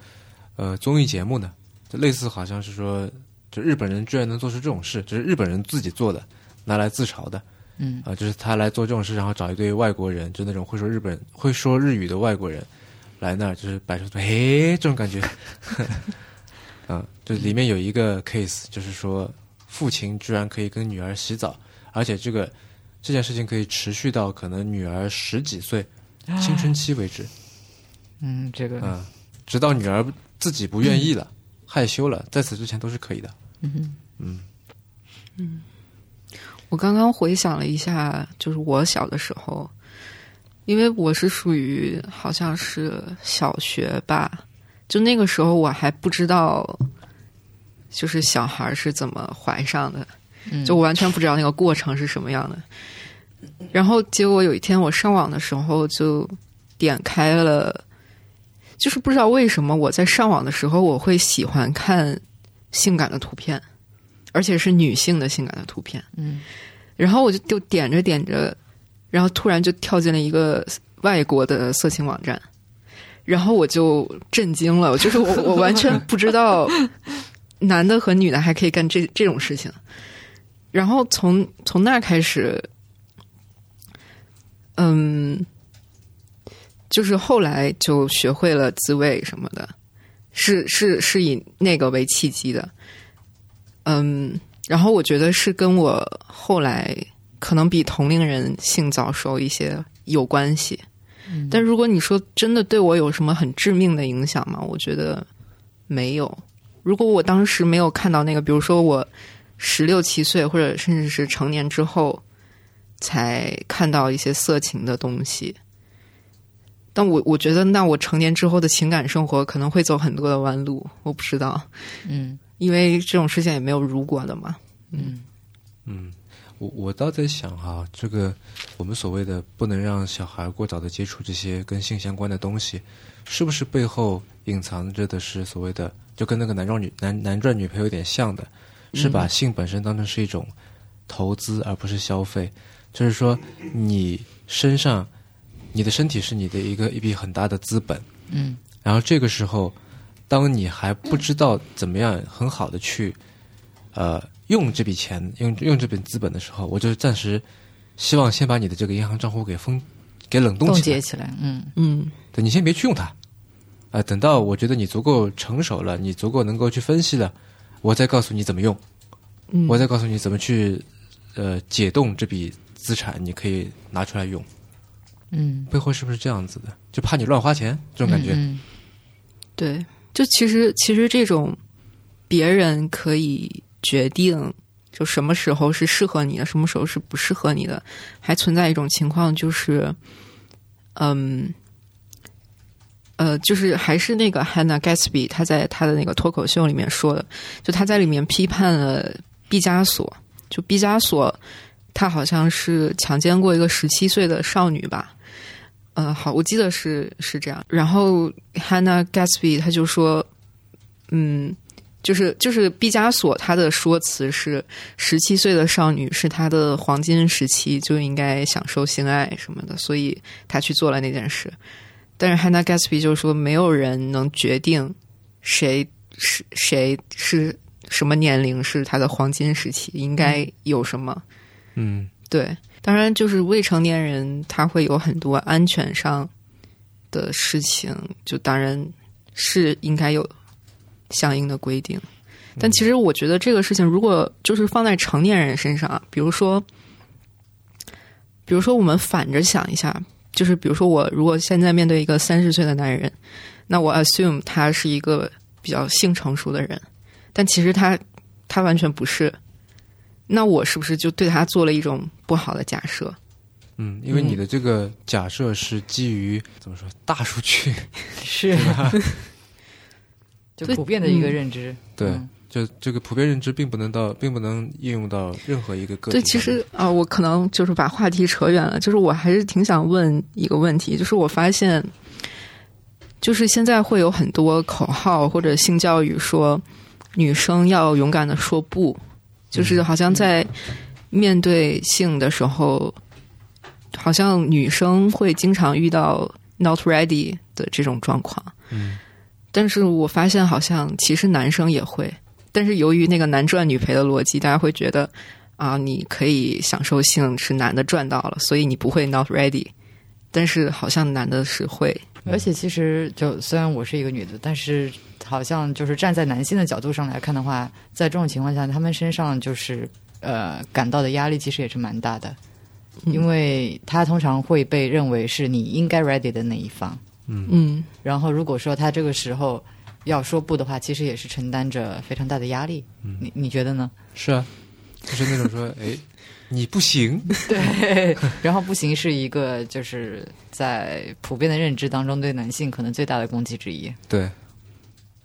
呃综艺节目呢，就类似好像是说，就日本人居然能做出这种事，就是日本人自己做的，拿来自嘲的。嗯啊、就是他来做这种事，然后找一堆外国人，就那种会说日本 <laughs> 会说日语的外国人来那儿，就是摆出 <laughs> 嘿这种感觉。啊，<laughs> 就里面有一个 case，就是说父亲居然可以跟女儿洗澡，而且这个这件事情可以持续到可能女儿十几岁青春期为止。嗯，这个。嗯，直到女儿自己不愿意了、害羞了，在此之前都是可以的。嗯嗯。我刚刚回想了一下，就是我小的时候，因为我是属于好像是小学吧，就那个时候我还不知道，就是小孩是怎么怀上的，嗯就我完全不知道那个过程是什么样的。然后结果有一天我上网的时候就点开了，就是不知道为什么我在上网的时候我会喜欢看性感的图片，而且是女性的性感的图片。嗯然后我就就点着点着，然后突然就跳进了一个外国的色情网站，然后我就震惊了，就是我我完全不知道男的和女的还可以干这这种事情。然后从从那开始，嗯，就是后来就学会了自慰什么的，是是是以那个为契机的，嗯。然后我觉得是跟我后来可能比同龄人性早熟一些有关系。但如果你说真的对我有什么很致命的影响吗？我觉得没有。如果我当时没有看到那个，比如说我十六七岁或者甚至是成年之后才看到一些色情的东西，但我我觉得那我成年之后的情感生活可能会走很多的弯路，我不知道。嗯因为这种事情也没有如果的嘛。嗯嗯，我我倒在想哈，这个我们所谓的不能让小孩过早的接触这些跟性相关的东西，是不是背后隐藏着的是所谓的就跟那个男装女男男赚女赔有点像的，是把性本身当成是一种投资，而不是消费。就是说，你身上，你的身体是你的一个一笔很大的资本。嗯然后这个时候，当你还不知道怎么样很好的去，呃，用这笔钱，用用这笔资本的时候，我就暂时希望先把你的这个银行账户给封，给冷冻冻起来结。起来，嗯嗯对你先别去用它，啊、等到我觉得你足够成熟了，你足够能够去分析了，我再告诉你怎么用，嗯，我再告诉你怎么去，呃，解冻这笔资产，你可以拿出来用。嗯，背后是不是这样子的？就怕你乱花钱这种感觉。嗯对，就其实其实这种别人可以决定，就什么时候是适合你的，什么时候是不适合你的，还存在一种情况就是，嗯。呃，就是还是那个 Hannah Gatsby，他在他的那个脱口秀里面说的，就他在里面批判了毕加索，就毕加索，他好像是强奸过一个十七岁的少女吧，呃，好，我记得是是这样。然后 Hannah Gatsby 他就说，嗯，就是就是毕加索他的说辞是，十七岁的少女是他的黄金时期，就应该享受性爱什么的，所以他去做了那件事。但是 Hannah Gatsby 就说，没有人能决定谁是谁是什么年龄是他的黄金时期，应该有什么。嗯对，当然就是未成年人他会有很多安全上的事情，就当然是应该有相应的规定。但其实我觉得这个事情，如果就是放在成年人身上啊，比如说，比如说我们反着想一下，就是比如说我如果现在面对一个三十岁的男人，那我 assume 他是一个比较性成熟的人，但其实他他完全不是。那我是不是就对他做了一种不好的假设？嗯，因为你的这个假设是基于怎么说大数据，是，<laughs> 就普遍的一个认知。对，嗯就这个普遍认知并不能到，并不能应用到任何一个个体对，其实啊、我可能就是把话题扯远了。就是我还是挺想问一个问题，就是我发现，就是现在会有很多口号或者性教育说，女生要勇敢的说不，就是好像在面对性的时候，好像女生会经常遇到 not ready 的这种状况。嗯但是我发现好像其实男生也会，但是由于那个男赚女赔的逻辑，大家会觉得啊，你可以享受性是男的赚到了，所以你不会 not ready。但是好像男的是会，而且其实就虽然我是一个女的，但是好像就是站在男性的角度上来看的话，在这种情况下，他们身上就是呃感到的压力其实也是蛮大的，嗯。因为他通常会被认为是你应该 ready 的那一方。嗯。嗯。然后如果说他这个时候要说不的话，其实也是承担着非常大的压力。你你觉得呢？是啊，就是那种说，哎，<laughs> 你不行，对，然后不行是一个就是在普遍的认知当中对男性可能最大的攻击之一。对，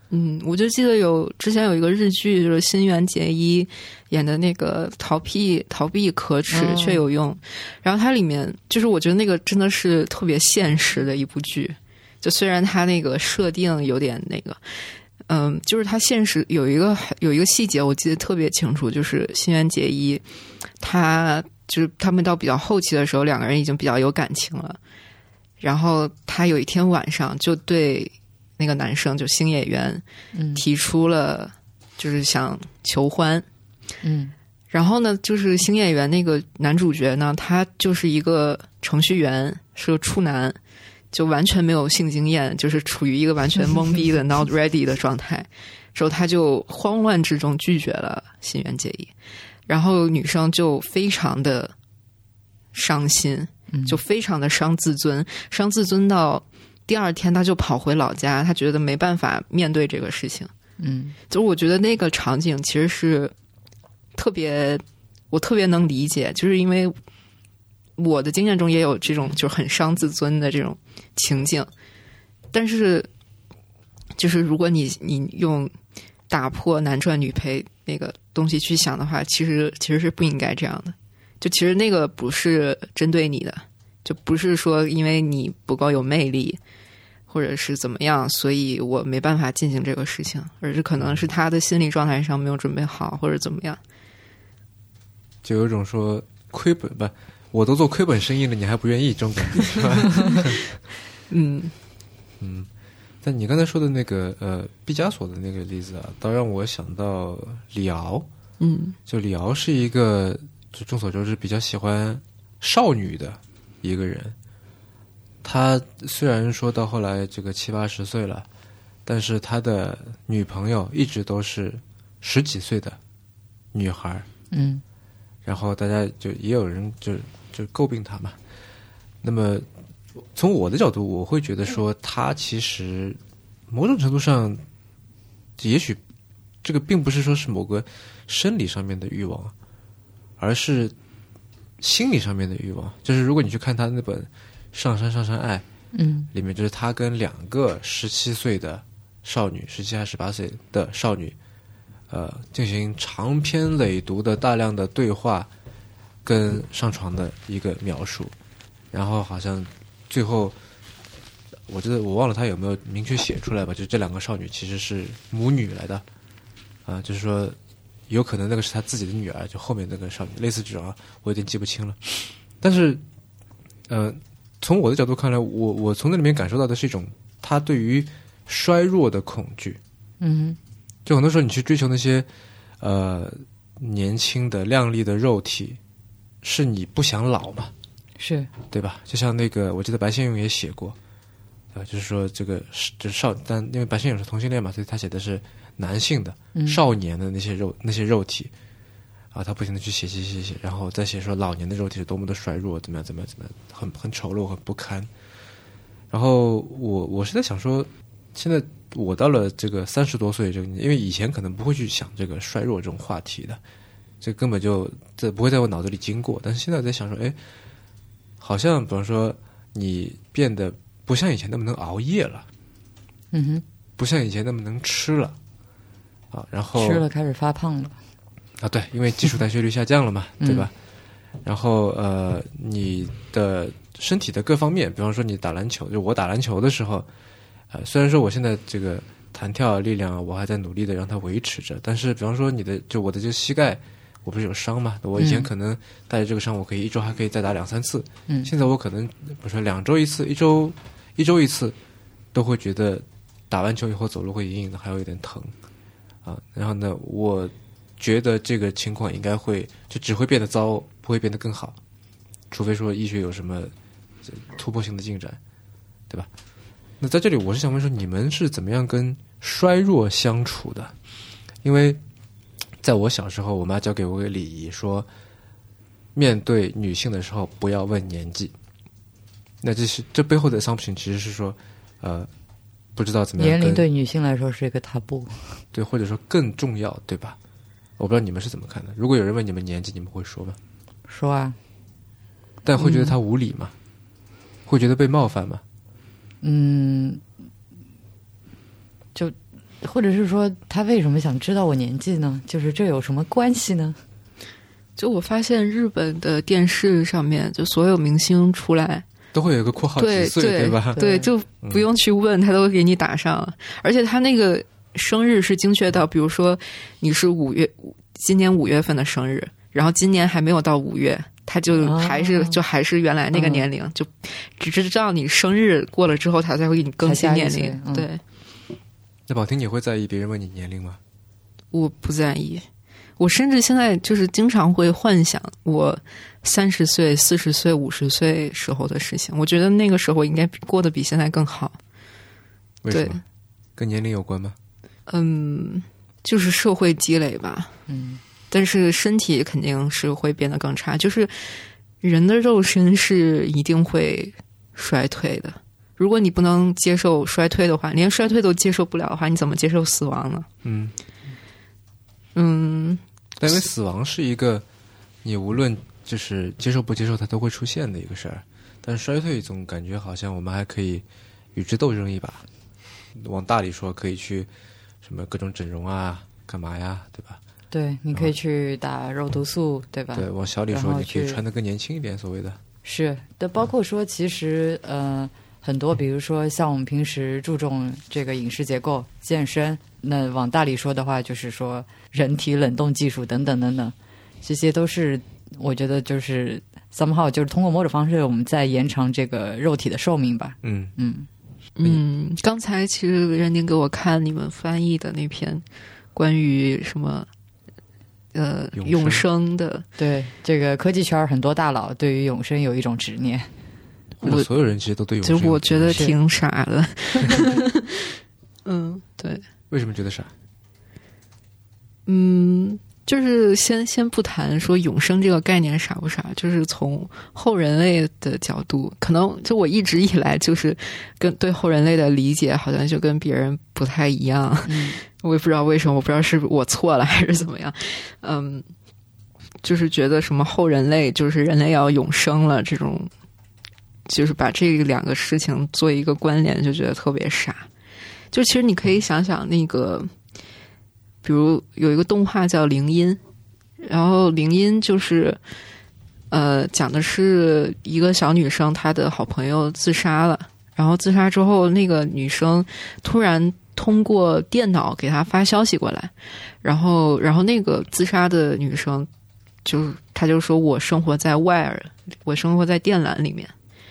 嗯，我就记得有之前有一个日剧，就是新垣结衣演的那个逃避逃避可耻哦却有用，然后它里面就是我觉得那个真的是特别现实的一部剧，就虽然他那个设定有点那个。嗯，就是他现实有一个有一个细节，我记得特别清楚，就是新垣结衣，他就是他们到比较后期的时候，两个人已经比较有感情了。然后他有一天晚上就对那个男生，就星野源，嗯提出了就是想求欢。嗯然后呢，就是星野源那个男主角呢，他就是一个程序员，是个处男，就完全没有性经验，就是处于一个完全懵逼的 <laughs> not ready 的状态。之后他就慌乱之中拒绝了新垣结衣，然后女生就非常的伤心，嗯就非常的伤自尊，伤自尊到第二天他就跑回老家，他觉得没办法面对这个事情。嗯就是我觉得那个场景其实是特别，我特别能理解，就是因为我的经验中也有这种就很伤自尊的这种情境，但是就是如果你你用打破男赚女赔那个东西去想的话，其实其实是不应该这样的。就其实那个不是针对你的，就不是说因为你不够有魅力，或者是怎么样，所以我没办法进行这个事情，而是可能是他的心理状态上没有准备好，或者怎么样。就有种说亏本不，我都做亏本生意了，你还不愿意这种感觉，是吧？<laughs> 嗯嗯。但你刚才说的那个呃毕加索的那个例子啊，倒让我想到李敖。嗯，就李敖是一个就众所周知比较喜欢少女的一个人。他虽然说到后来这个七八十岁了，但是他的女朋友一直都是十几岁的女孩儿。嗯，然后大家就也有人就就诟病他嘛。那么从我的角度，我会觉得说他其实某种程度上，也许这个并不是说是某个生理上面的欲望，而是心理上面的欲望。就是如果你去看他那本。上山上山爱，嗯，里面就是他跟两个十七岁的少女，十七还是十八岁的少女，呃，进行长篇累读的大量的对话跟上床的一个描述，然后好像最后，我觉得我忘了他有没有明确写出来吧，就这两个少女其实是母女来的，啊，就是说有可能那个是他自己的女儿，就后面那个少女，类似这种啊，我有点记不清了，但是，呃。从我的角度看来，我我从那里面感受到的是一种他对于衰弱的恐惧。嗯，就很多时候你去追求那些呃年轻的靓丽的肉体，是你不想老嘛？是对吧？就像那个，我记得白先勇也写过，啊，就是说这个是就少，但因为白先勇是同性恋嘛，所以他写的是男性的少年的那些肉那些肉体。啊，他不停的去写写写写，然后再写说老年的肉体是多么的衰弱，怎么样怎么样怎么样，很很丑陋，很不堪。然后我我是在想说，现在我到了这个三十多岁这个，因为以前可能不会去想这个衰弱这种话题的，这根本就这不会在我脑子里经过。但是现在我在想说，哎，好像比方说你变得不像以前那么能熬夜了，嗯哼，不像以前那么能吃了，啊，然后吃了开始发胖了。啊，对，因为基础代谢率下降了嘛，<laughs> 对吧？然后呃，你的身体的各方面，比方说你打篮球，就我打篮球的时候，呃，虽然说我现在这个弹跳力量我还在努力的让它维持着，但是比方说你的就我的这个膝盖，我不是有伤嘛？我以前可能带着这个伤，我可以一周还可以再打两三次，嗯，现在我可能比如说两周一次，一周一周一次，都会觉得打完球以后走路会隐隐的还有一点疼啊。然后呢，我。觉得这个情况应该会就只会变得糟，不会变得更好，除非说医学有什么突破性的进展，对吧？那在这里，我是想问说，你们是怎么样跟衰弱相处的？因为在我小时候，我妈教给我个礼仪，说面对女性的时候不要问年纪。那这是这背后的 assumption 其实是说，呃，不知道怎么样。年龄对女性来说是一个 taboo，对，或者说更重要，对吧？我不知道你们是怎么看的。如果有人问你们年纪，你们会说吗？说啊，但会觉得他无理吗？会觉得被冒犯吗？嗯，就或者是说，他为什么想知道我年纪呢？就是这有什么关系呢？就我发现日本的电视上面，就所有明星出来都会有一个括号几岁，对吧？对，就不用去问他，都会给你打上。而且他那个。生日是精确到，比如说你是五月，今年五月份的生日，然后今年还没有到五月，他就还是就还是原来那个年龄，就只知道你生日过了之后，他才会给你更新年龄。对。那宝婷，你会在意别人问你年龄吗？我不在意，我甚至现在就是经常会幻想我三十岁、四十岁、五十岁时候的事情。我觉得那个时候应该过得比现在更好。为什么？跟年龄有关吗？嗯，就是社会积累吧。嗯，但是身体肯定是会变得更差。就是人的肉身是一定会衰退的。如果你不能接受衰退的话，连衰退都接受不了的话，你怎么接受死亡呢？嗯嗯，因为死亡是一个你无论就是接受不接受它都会出现的一个事儿。但衰退总感觉好像我们还可以与之斗争一把。往大里说，可以去。什么各种整容啊，干嘛呀，对吧？对，你可以去打肉毒素，对吧？对，往小里说，你可以穿的更年轻一点，所谓的。是的，包括说，其实呃，很多，比如说像我们平时注重这个饮食结构、健身，那往大里说的话，就是说人体冷冻技术等等等等，这些都是我觉得就是 somehow 就是通过某种方式，我们在延长这个肉体的寿命吧。嗯。嗯。嗯，刚才其实任宁给我看你们翻译的那篇关于什么呃永生。永生的，对，这个科技圈很多大佬对于永生有一种执念。我所有人其实都对永就我觉得挺傻的。<laughs> 嗯，<laughs> 对，为什么觉得傻？嗯，就是先先不谈说永生这个概念傻不傻，就是从后人类的角度，可能就我一直以来就是跟对后人类的理解好像就跟别人不太一样，嗯。我也不知道为什么，我不知道是我错了还是怎么样，嗯，就是觉得什么后人类就是人类要永生了这种，就是把这两个事情做一个关联，就觉得特别傻。就其实你可以想想那个，比如有一个动画叫《铃音》，然后《铃音》就是呃讲的是一个小女生，她的好朋友自杀了，然后自杀之后，那个女生突然通过电脑给她发消息过来，然后然后那个自杀的女生就她就说我生活在外尔，我生活在电缆里面。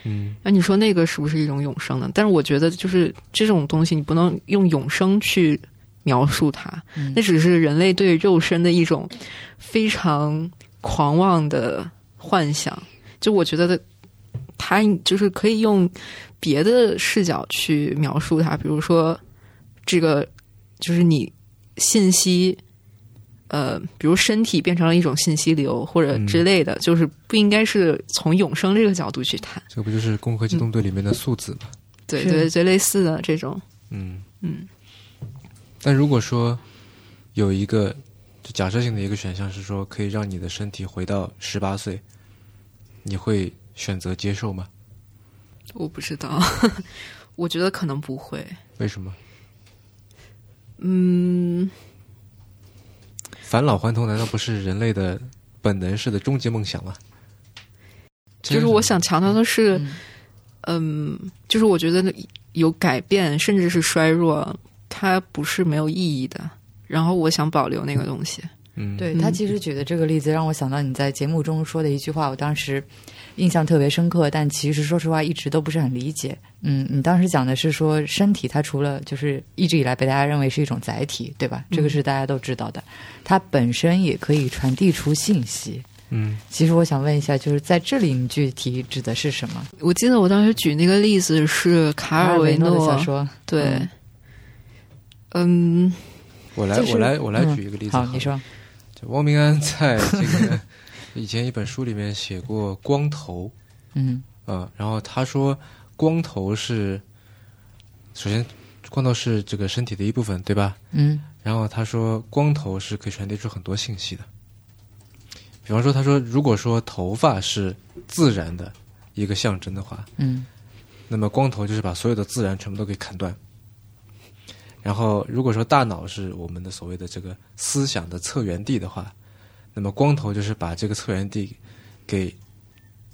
嗯那你说那个是不是一种永生呢？但是我觉得，就是这种东西，你不能用永生去描述它，嗯那只是人类对肉身的一种非常狂妄的幻想。就我觉得，它就是可以用别的视角去描述它，比如说这个就是你信息。呃，比如身体变成了一种信息流或者之类的，就是不应该是从永生这个角度去谈。这不就是《攻壳机动队》里面的素子吗？是对对，最类似的这种，嗯嗯。但如果说有一个就假设性的一个选项是说可以让你的身体回到十八岁，你会选择接受吗？我不知道，<laughs> 我觉得可能不会。为什么？嗯，返老还童难道不是人类的本能式的终极梦想吗？就是我想强调的是，嗯嗯，就是我觉得有改变，甚至是衰弱，它不是没有意义的。然后我想保留那个东西。嗯，嗯对他其实举的这个例子让我想到你在节目中说的一句话，我当时印象特别深刻，但其实说实话一直都不是很理解。嗯，你当时讲的是说身体它除了就是一直以来被大家认为是一种载体，对吧？这个是大家都知道的，它本身也可以传递出信息。嗯其实我想问一下，就是在这里你具体指的是什么？我记得我当时举那个例子是卡尔维诺小说，对，嗯我来就是我来我来嗯举一个例子。好，你说，就汪明安在这个以前一本书里面写过光头，嗯。啊，然后他说光头是首先光头是这个身体的一部分，对吧？嗯。然后他说光头是可以传递出很多信息的，比方说他说如果说头发是自然的一个象征的话，嗯。那么光头就是把所有的自然全部都给砍断。然后，如果说大脑是我们的所谓的这个思想的策源地的话，那么光头就是把这个策源地给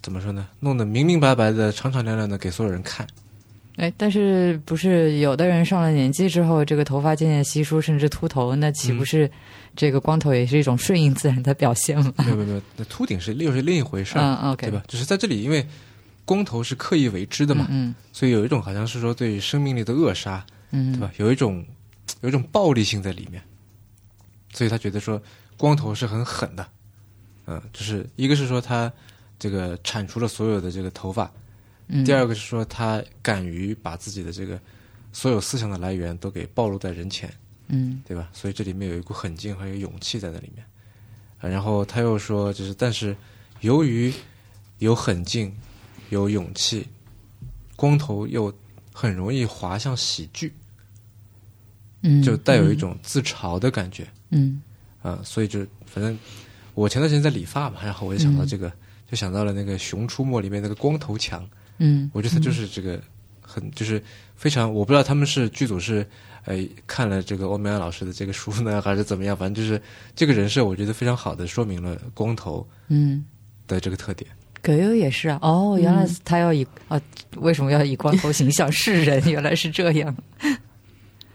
怎么说呢？弄得明明白白的、敞敞亮亮的给所有人看。哎，但是不是有的人上了年纪之后，这个头发渐渐稀疏，甚至秃头，那岂不是这个光头也是一种顺应自然的表现吗？没有没有没有，那秃顶是又是另一回事儿，嗯，OK，对吧？只是在这里，因为光头是刻意为之的嘛，嗯所以有一种好像是说对于生命力的扼杀，嗯，对吧？有一种有一种暴力性在里面，所以他觉得说光头是很狠的，嗯、就是一个是说他这个铲除了所有的这个头发，嗯，第二个是说他敢于把自己的这个所有思想的来源都给暴露在人前，嗯。对吧？所以这里面有一股狠劲和有勇气在那里面。啊，然后他又说，就是但是由于有狠劲、有勇气，光头又很容易滑向喜剧，嗯，就带有一种自嘲的感觉。嗯啊、所以就反正我前段时间在理发嘛，然后我就想到嗯这个，就想到了那个《熊出没》里面那个光头强，嗯，我觉得他就是这个很就是非常，我不知道他们是剧组是呃看了这个欧美安老师的这个书呢，还是怎么样，反正就是这个人设，我觉得非常好的说明了光头嗯的这个特点。葛优也是啊。哦，原来他要以啊，为什么要以光头形象示人？<laughs> 原来是这样。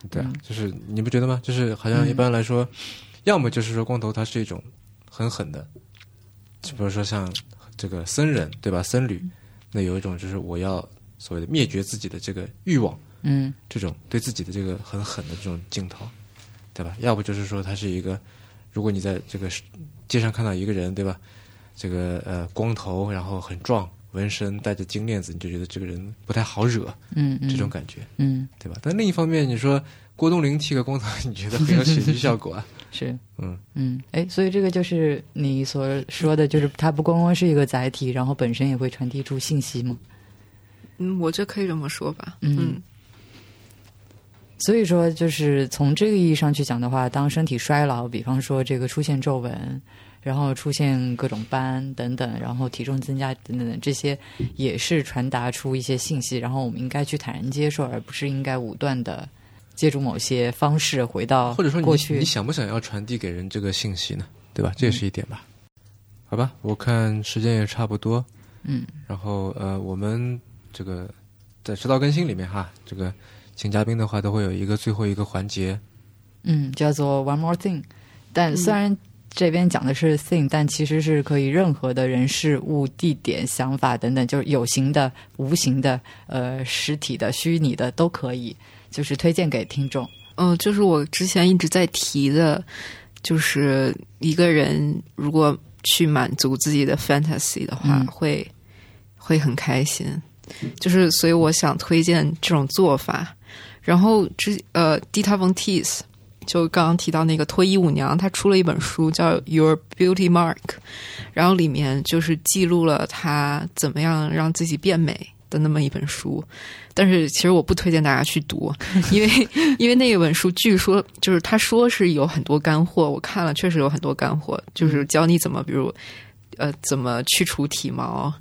对啊，就是你不觉得吗？就是好像一般来说，要么就是说光头他是一种很狠的，就比如说像这个僧人对吧？僧侣，那有一种就是我要所谓的灭绝自己的这个欲望，嗯这种对自己的这个很狠的这种镜头，对吧？要不就是说他是一个，如果你在这个街上看到一个人，对吧？这个呃光头，然后很壮，纹身，带着金链子，你就觉得这个人不太好惹，嗯嗯，这种感觉，嗯对吧？但另一方面，你说郭冬临剃个光头，<laughs> 你觉得很有喜剧效果啊？是嗯，嗯，哎，所以这个就是你所说的，就是它不光光是一个载体，然后本身也会传递出信息吗。嗯，我觉得可以这么说吧。嗯嗯所以说，就是从这个意义上去讲的话，当身体衰老，比方说这个出现皱纹，然后出现各种斑等等，然后体重增加等等等，这些也是传达出一些信息，然后我们应该去坦然接受，而不是应该武断的借助某些方式回到或者说你过去你。想不想要传递给人这个信息呢？对吧？这也是一点吧。好吧，我看时间也差不多，嗯然后呃，我们这个在迟到更新里面哈，这个请嘉宾的话都会有一个最后一个环节，嗯，叫做 One More Thing。但虽然这边讲的是 thing，但其实是可以任何的人事物、地点、想法等等，就是有形的、无形的、呃实体的、虚拟的都可以，就是推荐给听众。嗯、就是我之前一直在提的，就是一个人如果去满足自己的 fantasy 的话，嗯会会很开心。就是所以我想推荐这种做法。然后之呃，Dita Von Teese 就刚刚提到那个脱衣舞娘，她出了一本书叫《Your Beauty Mark》，然后里面就是记录了她怎么样让自己变美的那么一本书。但是其实我不推荐大家去读，因为 <laughs> 因为那一本书据说就是他说是有很多干货，我看了确实有很多干货，就是教你怎么比如呃怎么去除体毛，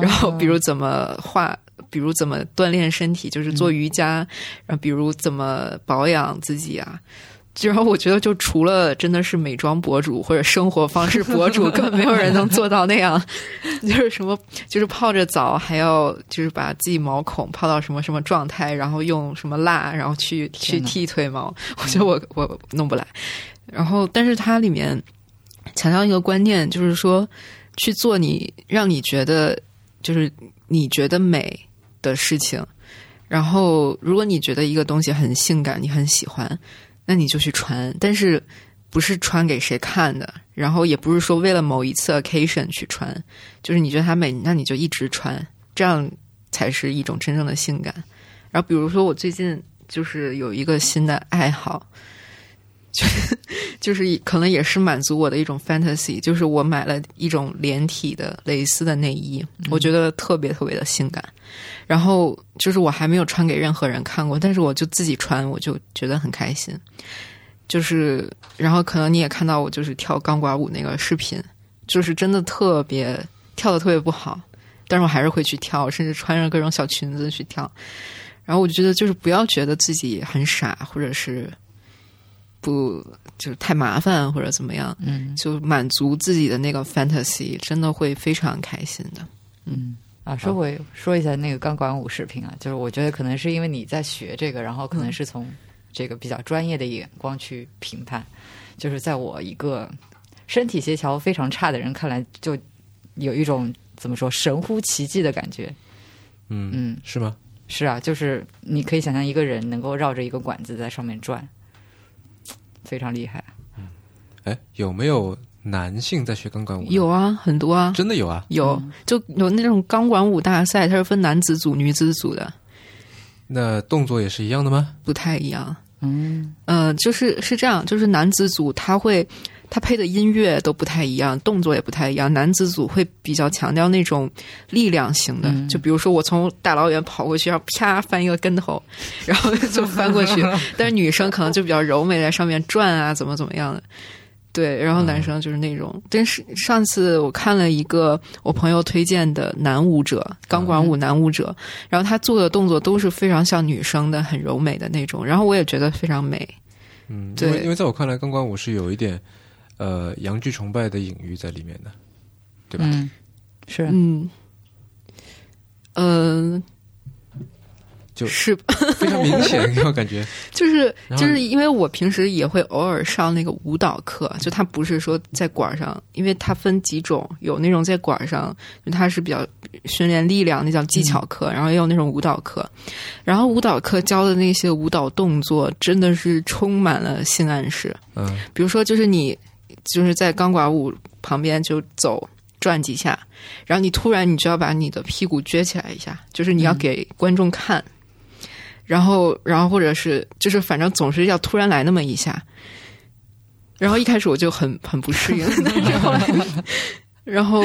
然后比如怎么画，比如怎么锻炼身体，就是做瑜伽，然后比如怎么保养自己啊。然后我觉得，就除了真的是美妆博主或者生活方式博主，<laughs> 根本没有人能做到那样。<laughs> 就是什么，就是泡着澡，还要就是把自己毛孔泡到什么什么状态，然后用什么蜡，然后去去剃腿毛。我觉得我我弄不来。然后，但是它里面强调一个观念，就是说去做你让你觉得就是你觉得美的事情。然后，如果你觉得一个东西很性感，你很喜欢，那你就去穿，但是不是穿给谁看的，然后也不是说为了某一次 occasion 去穿，就是你觉得它美，那你就一直穿，这样才是一种真正的性感。然后比如说我最近就是有一个新的爱好，<laughs> 就是就是可能也是满足我的一种 fantasy，就是我买了一种连体的蕾丝的内衣，我觉得特别特别的性感。然后就是我还没有穿给任何人看过，但是我就自己穿，我就觉得很开心。就是，然后可能你也看到我就是跳钢管舞那个视频，就是真的特别跳的特别不好，但是我还是会去跳，甚至穿着各种小裙子去跳。然后我就觉得，就是不要觉得自己很傻，或者是不就是太麻烦或者怎么样，嗯就满足自己的那个 fantasy，真的会非常开心的。嗯。啊，说回说一下那个钢管舞视频啊，就是我觉得可能是因为你在学这个，然后可能是从这个比较专业的眼光去评判，就是在我一个身体协调非常差的人看来，就有一种怎么说神乎其技的感觉。嗯，嗯，是吗？是啊，就是你可以想象一个人能够绕着一个管子在上面转，非常厉害。嗯哎，有没有男性在学钢管舞？有，啊，很多啊，真的有啊。有就有那种钢管舞大赛，它是分男子组、女子组的，那动作也是一样的吗？不太一样。嗯呃、就是是这样，就是男子组他会他配的音乐都不太一样，动作也不太一样。男子组会比较强调那种力量型的，嗯就比如说我从大老远跑过去，然后啪翻一个跟头，然后 <laughs> 就翻过去。但是女生可能就比较柔美，在上面转啊，怎么怎么样的。对，然后男生就是那种，但是上次我看了一个我朋友推荐的男舞者，钢管舞男舞者，然后他做的动作都是非常像女生的，很柔美的那种，然后我也觉得非常美。嗯，对因为因为在我看来，钢管舞是有一点呃阳具崇拜的隐喻在里面的，对吧？嗯，是。嗯，呃，就是。<laughs> 非常明显，我感觉。就是就是因为我平时也会偶尔上那个舞蹈课，就它不是说在馆上，因为它分几种，有那种在馆儿上，就它是比较训练力量，那叫技巧课，然后也有那种舞蹈课，然后舞蹈课教的那些舞蹈动作真的是充满了性暗示，嗯。比如说就是你就是在钢管舞旁边就走。转几下，然后你突然你就要把你的屁股撅起来一下，就是你要给观众看，然后，然后或者是就是反正总是要突然来那么一下，然后一开始我就很很不适应，但是后来，<laughs> 然后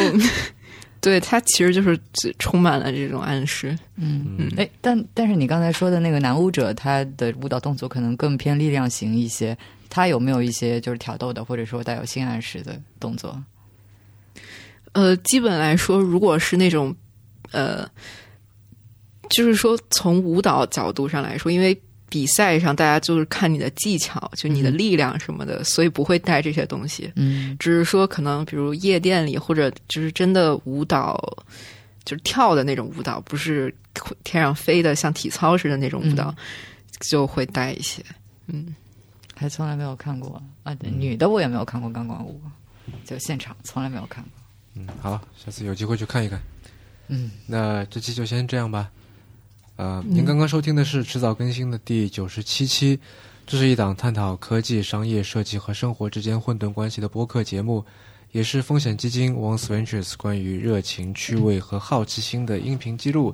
对他其实就是充满了这种暗示，嗯嗯。哎，但但是你刚才说的那个男舞者，他的舞蹈动作可能更偏力量型一些，他有没有一些就是挑逗的，或者说带有性暗示的动作？呃，基本来说，如果是那种呃，就是说从舞蹈角度上来说，因为比赛上大家就是看你的技巧，就你的力量什么的，所以不会带这些东西。嗯只是说可能比如夜店里或者就是真的舞蹈，就是跳的那种舞蹈，不是天上飞的像体操似的那种舞蹈，就会带一些。嗯，还从来没有看过啊，对女的我也没有看过钢管舞，就现场从来没有看过。嗯，好，下次有机会去看一看。嗯，那这期就先这样吧。呃，您刚刚收听的是迟早更新的第九十七期，这是一档探讨科技、商业、设计和生活之间混沌关系的播客节目，也是风险基金 Once Ventures 关于热情、趣味和好奇心的音频记录。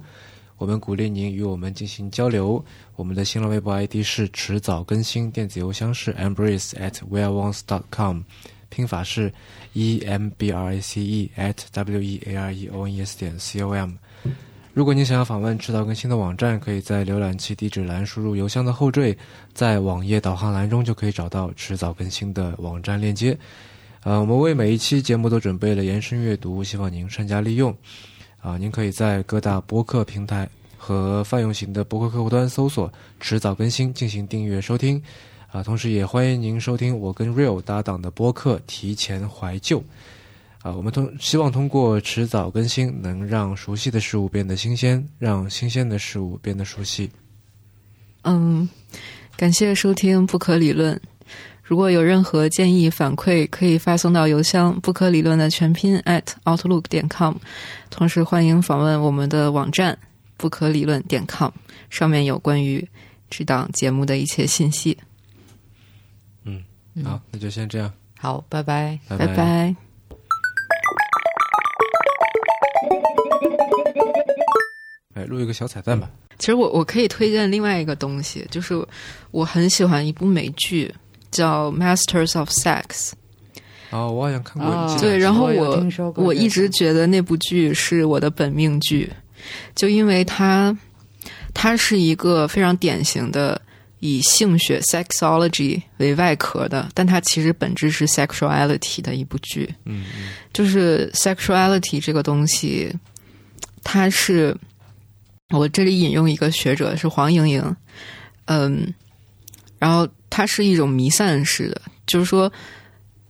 我们鼓励您与我们进行交流。我们的新浪微博 ID 是迟早更新，电子邮箱是 embrace at w e a r o n e s dot com，拼法是 e m b r a c e at w e a r e o n e s 点 c o m。如果您想要访问迟早更新的网站，可以在浏览器地址栏输入邮箱的后缀，在网页导航栏中就可以找到迟早更新的网站链接。呃，我们为每一期节目都准备了延伸阅读，希望您善加利用。啊、您可以在各大播客平台和泛用型的博客客户端搜索“迟早更新”进行订阅收听。啊、同时也欢迎您收听我跟 Real 搭档的播客《提前怀旧》。啊，我们通希望通过迟早更新，能让熟悉的事物变得新鲜，让新鲜的事物变得熟悉。嗯，感谢收听不可理论。如果有任何建议反馈，可以发送到邮箱不可理论的全拼 at outlook 点 com。同时欢迎访问我们的网站不可理论点 com，上面有关于这档节目的一切信息。嗯好，那就先这样，好，拜拜。拜拜拜。哎，录一个小彩蛋吧。其实我我可以推荐另外一个东西，就是我很喜欢一部美剧叫《Masters of Sex》。哦，我好像看过哦一集。对，然后我我一直觉得那部剧是我的本命剧，就因为它它是一个非常典型的以性学 （sexology） 为外壳的，但它其实本质是 sexuality 的一部剧。嗯嗯就是 sexuality 这个东西，它是我这里引用一个学者是黄莹莹，嗯，然后它是一种弥散式的，就是说，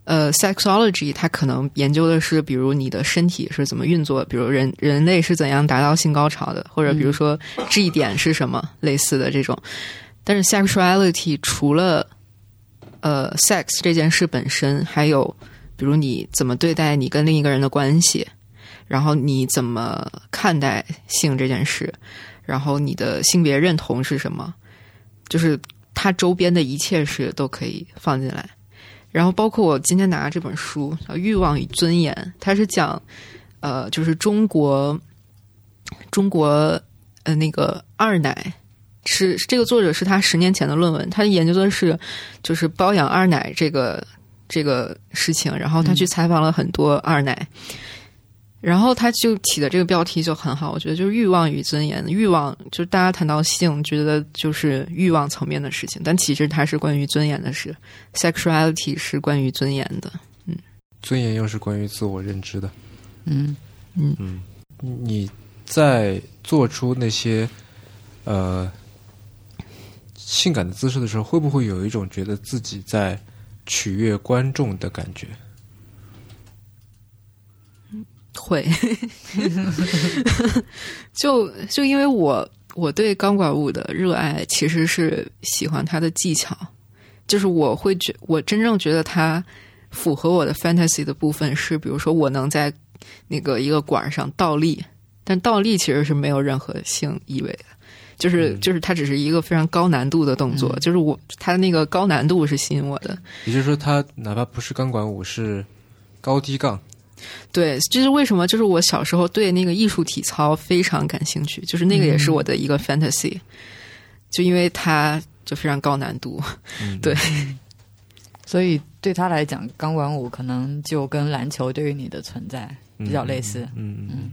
呃，sexology 它可能研究的是，比如你的身体是怎么运作，比如人人类是怎样达到性高潮的，或者比如说 G 点是什么，类似的这种。但是 sexuality 除了呃 sex 这件事本身，还有比如你怎么对待你跟另一个人的关系，然后你怎么看待性这件事，然后你的性别认同是什么，就是它周边的一切事都可以放进来。然后包括我今天拿这本书叫《欲望与尊严》，它是讲呃，就是中国中国呃那个二奶。是这个作者是他十年前的论文，他研究的是就是包养二奶这个这个事情，然后他去采访了很多二奶，然后他就起的这个标题就很好，我觉得就是欲望与尊严。欲望就是大家谈到性，觉得就是欲望层面的事情，但其实它是关于尊严的事，sexuality 是关于尊严的。嗯尊严又是关于自我认知的。嗯嗯嗯，你在做出那些呃性感的姿势的时候，会不会有一种觉得自己在取悦观众的感觉？会，<laughs> 就就因为我我对钢管舞的热爱其实是喜欢它的技巧，就是我会觉我真正觉得它符合我的 fantasy 的部分是，比如说我能在那个一个管上倒立，但倒立其实是没有任何性意味的，就是就是它只是一个非常高难度的动作，就是我它那个高难度是吸引我的。也就是说，它哪怕不是钢管舞，是高低杠。对，这是为什么？就是我小时候对那个艺术体操非常感兴趣，就是那个也是我的一个 fantasy，、就因为它就非常高难度。嗯对，<laughs> 所以对他来讲，钢管舞可能就跟篮球对于你的存在比较类似。嗯嗯嗯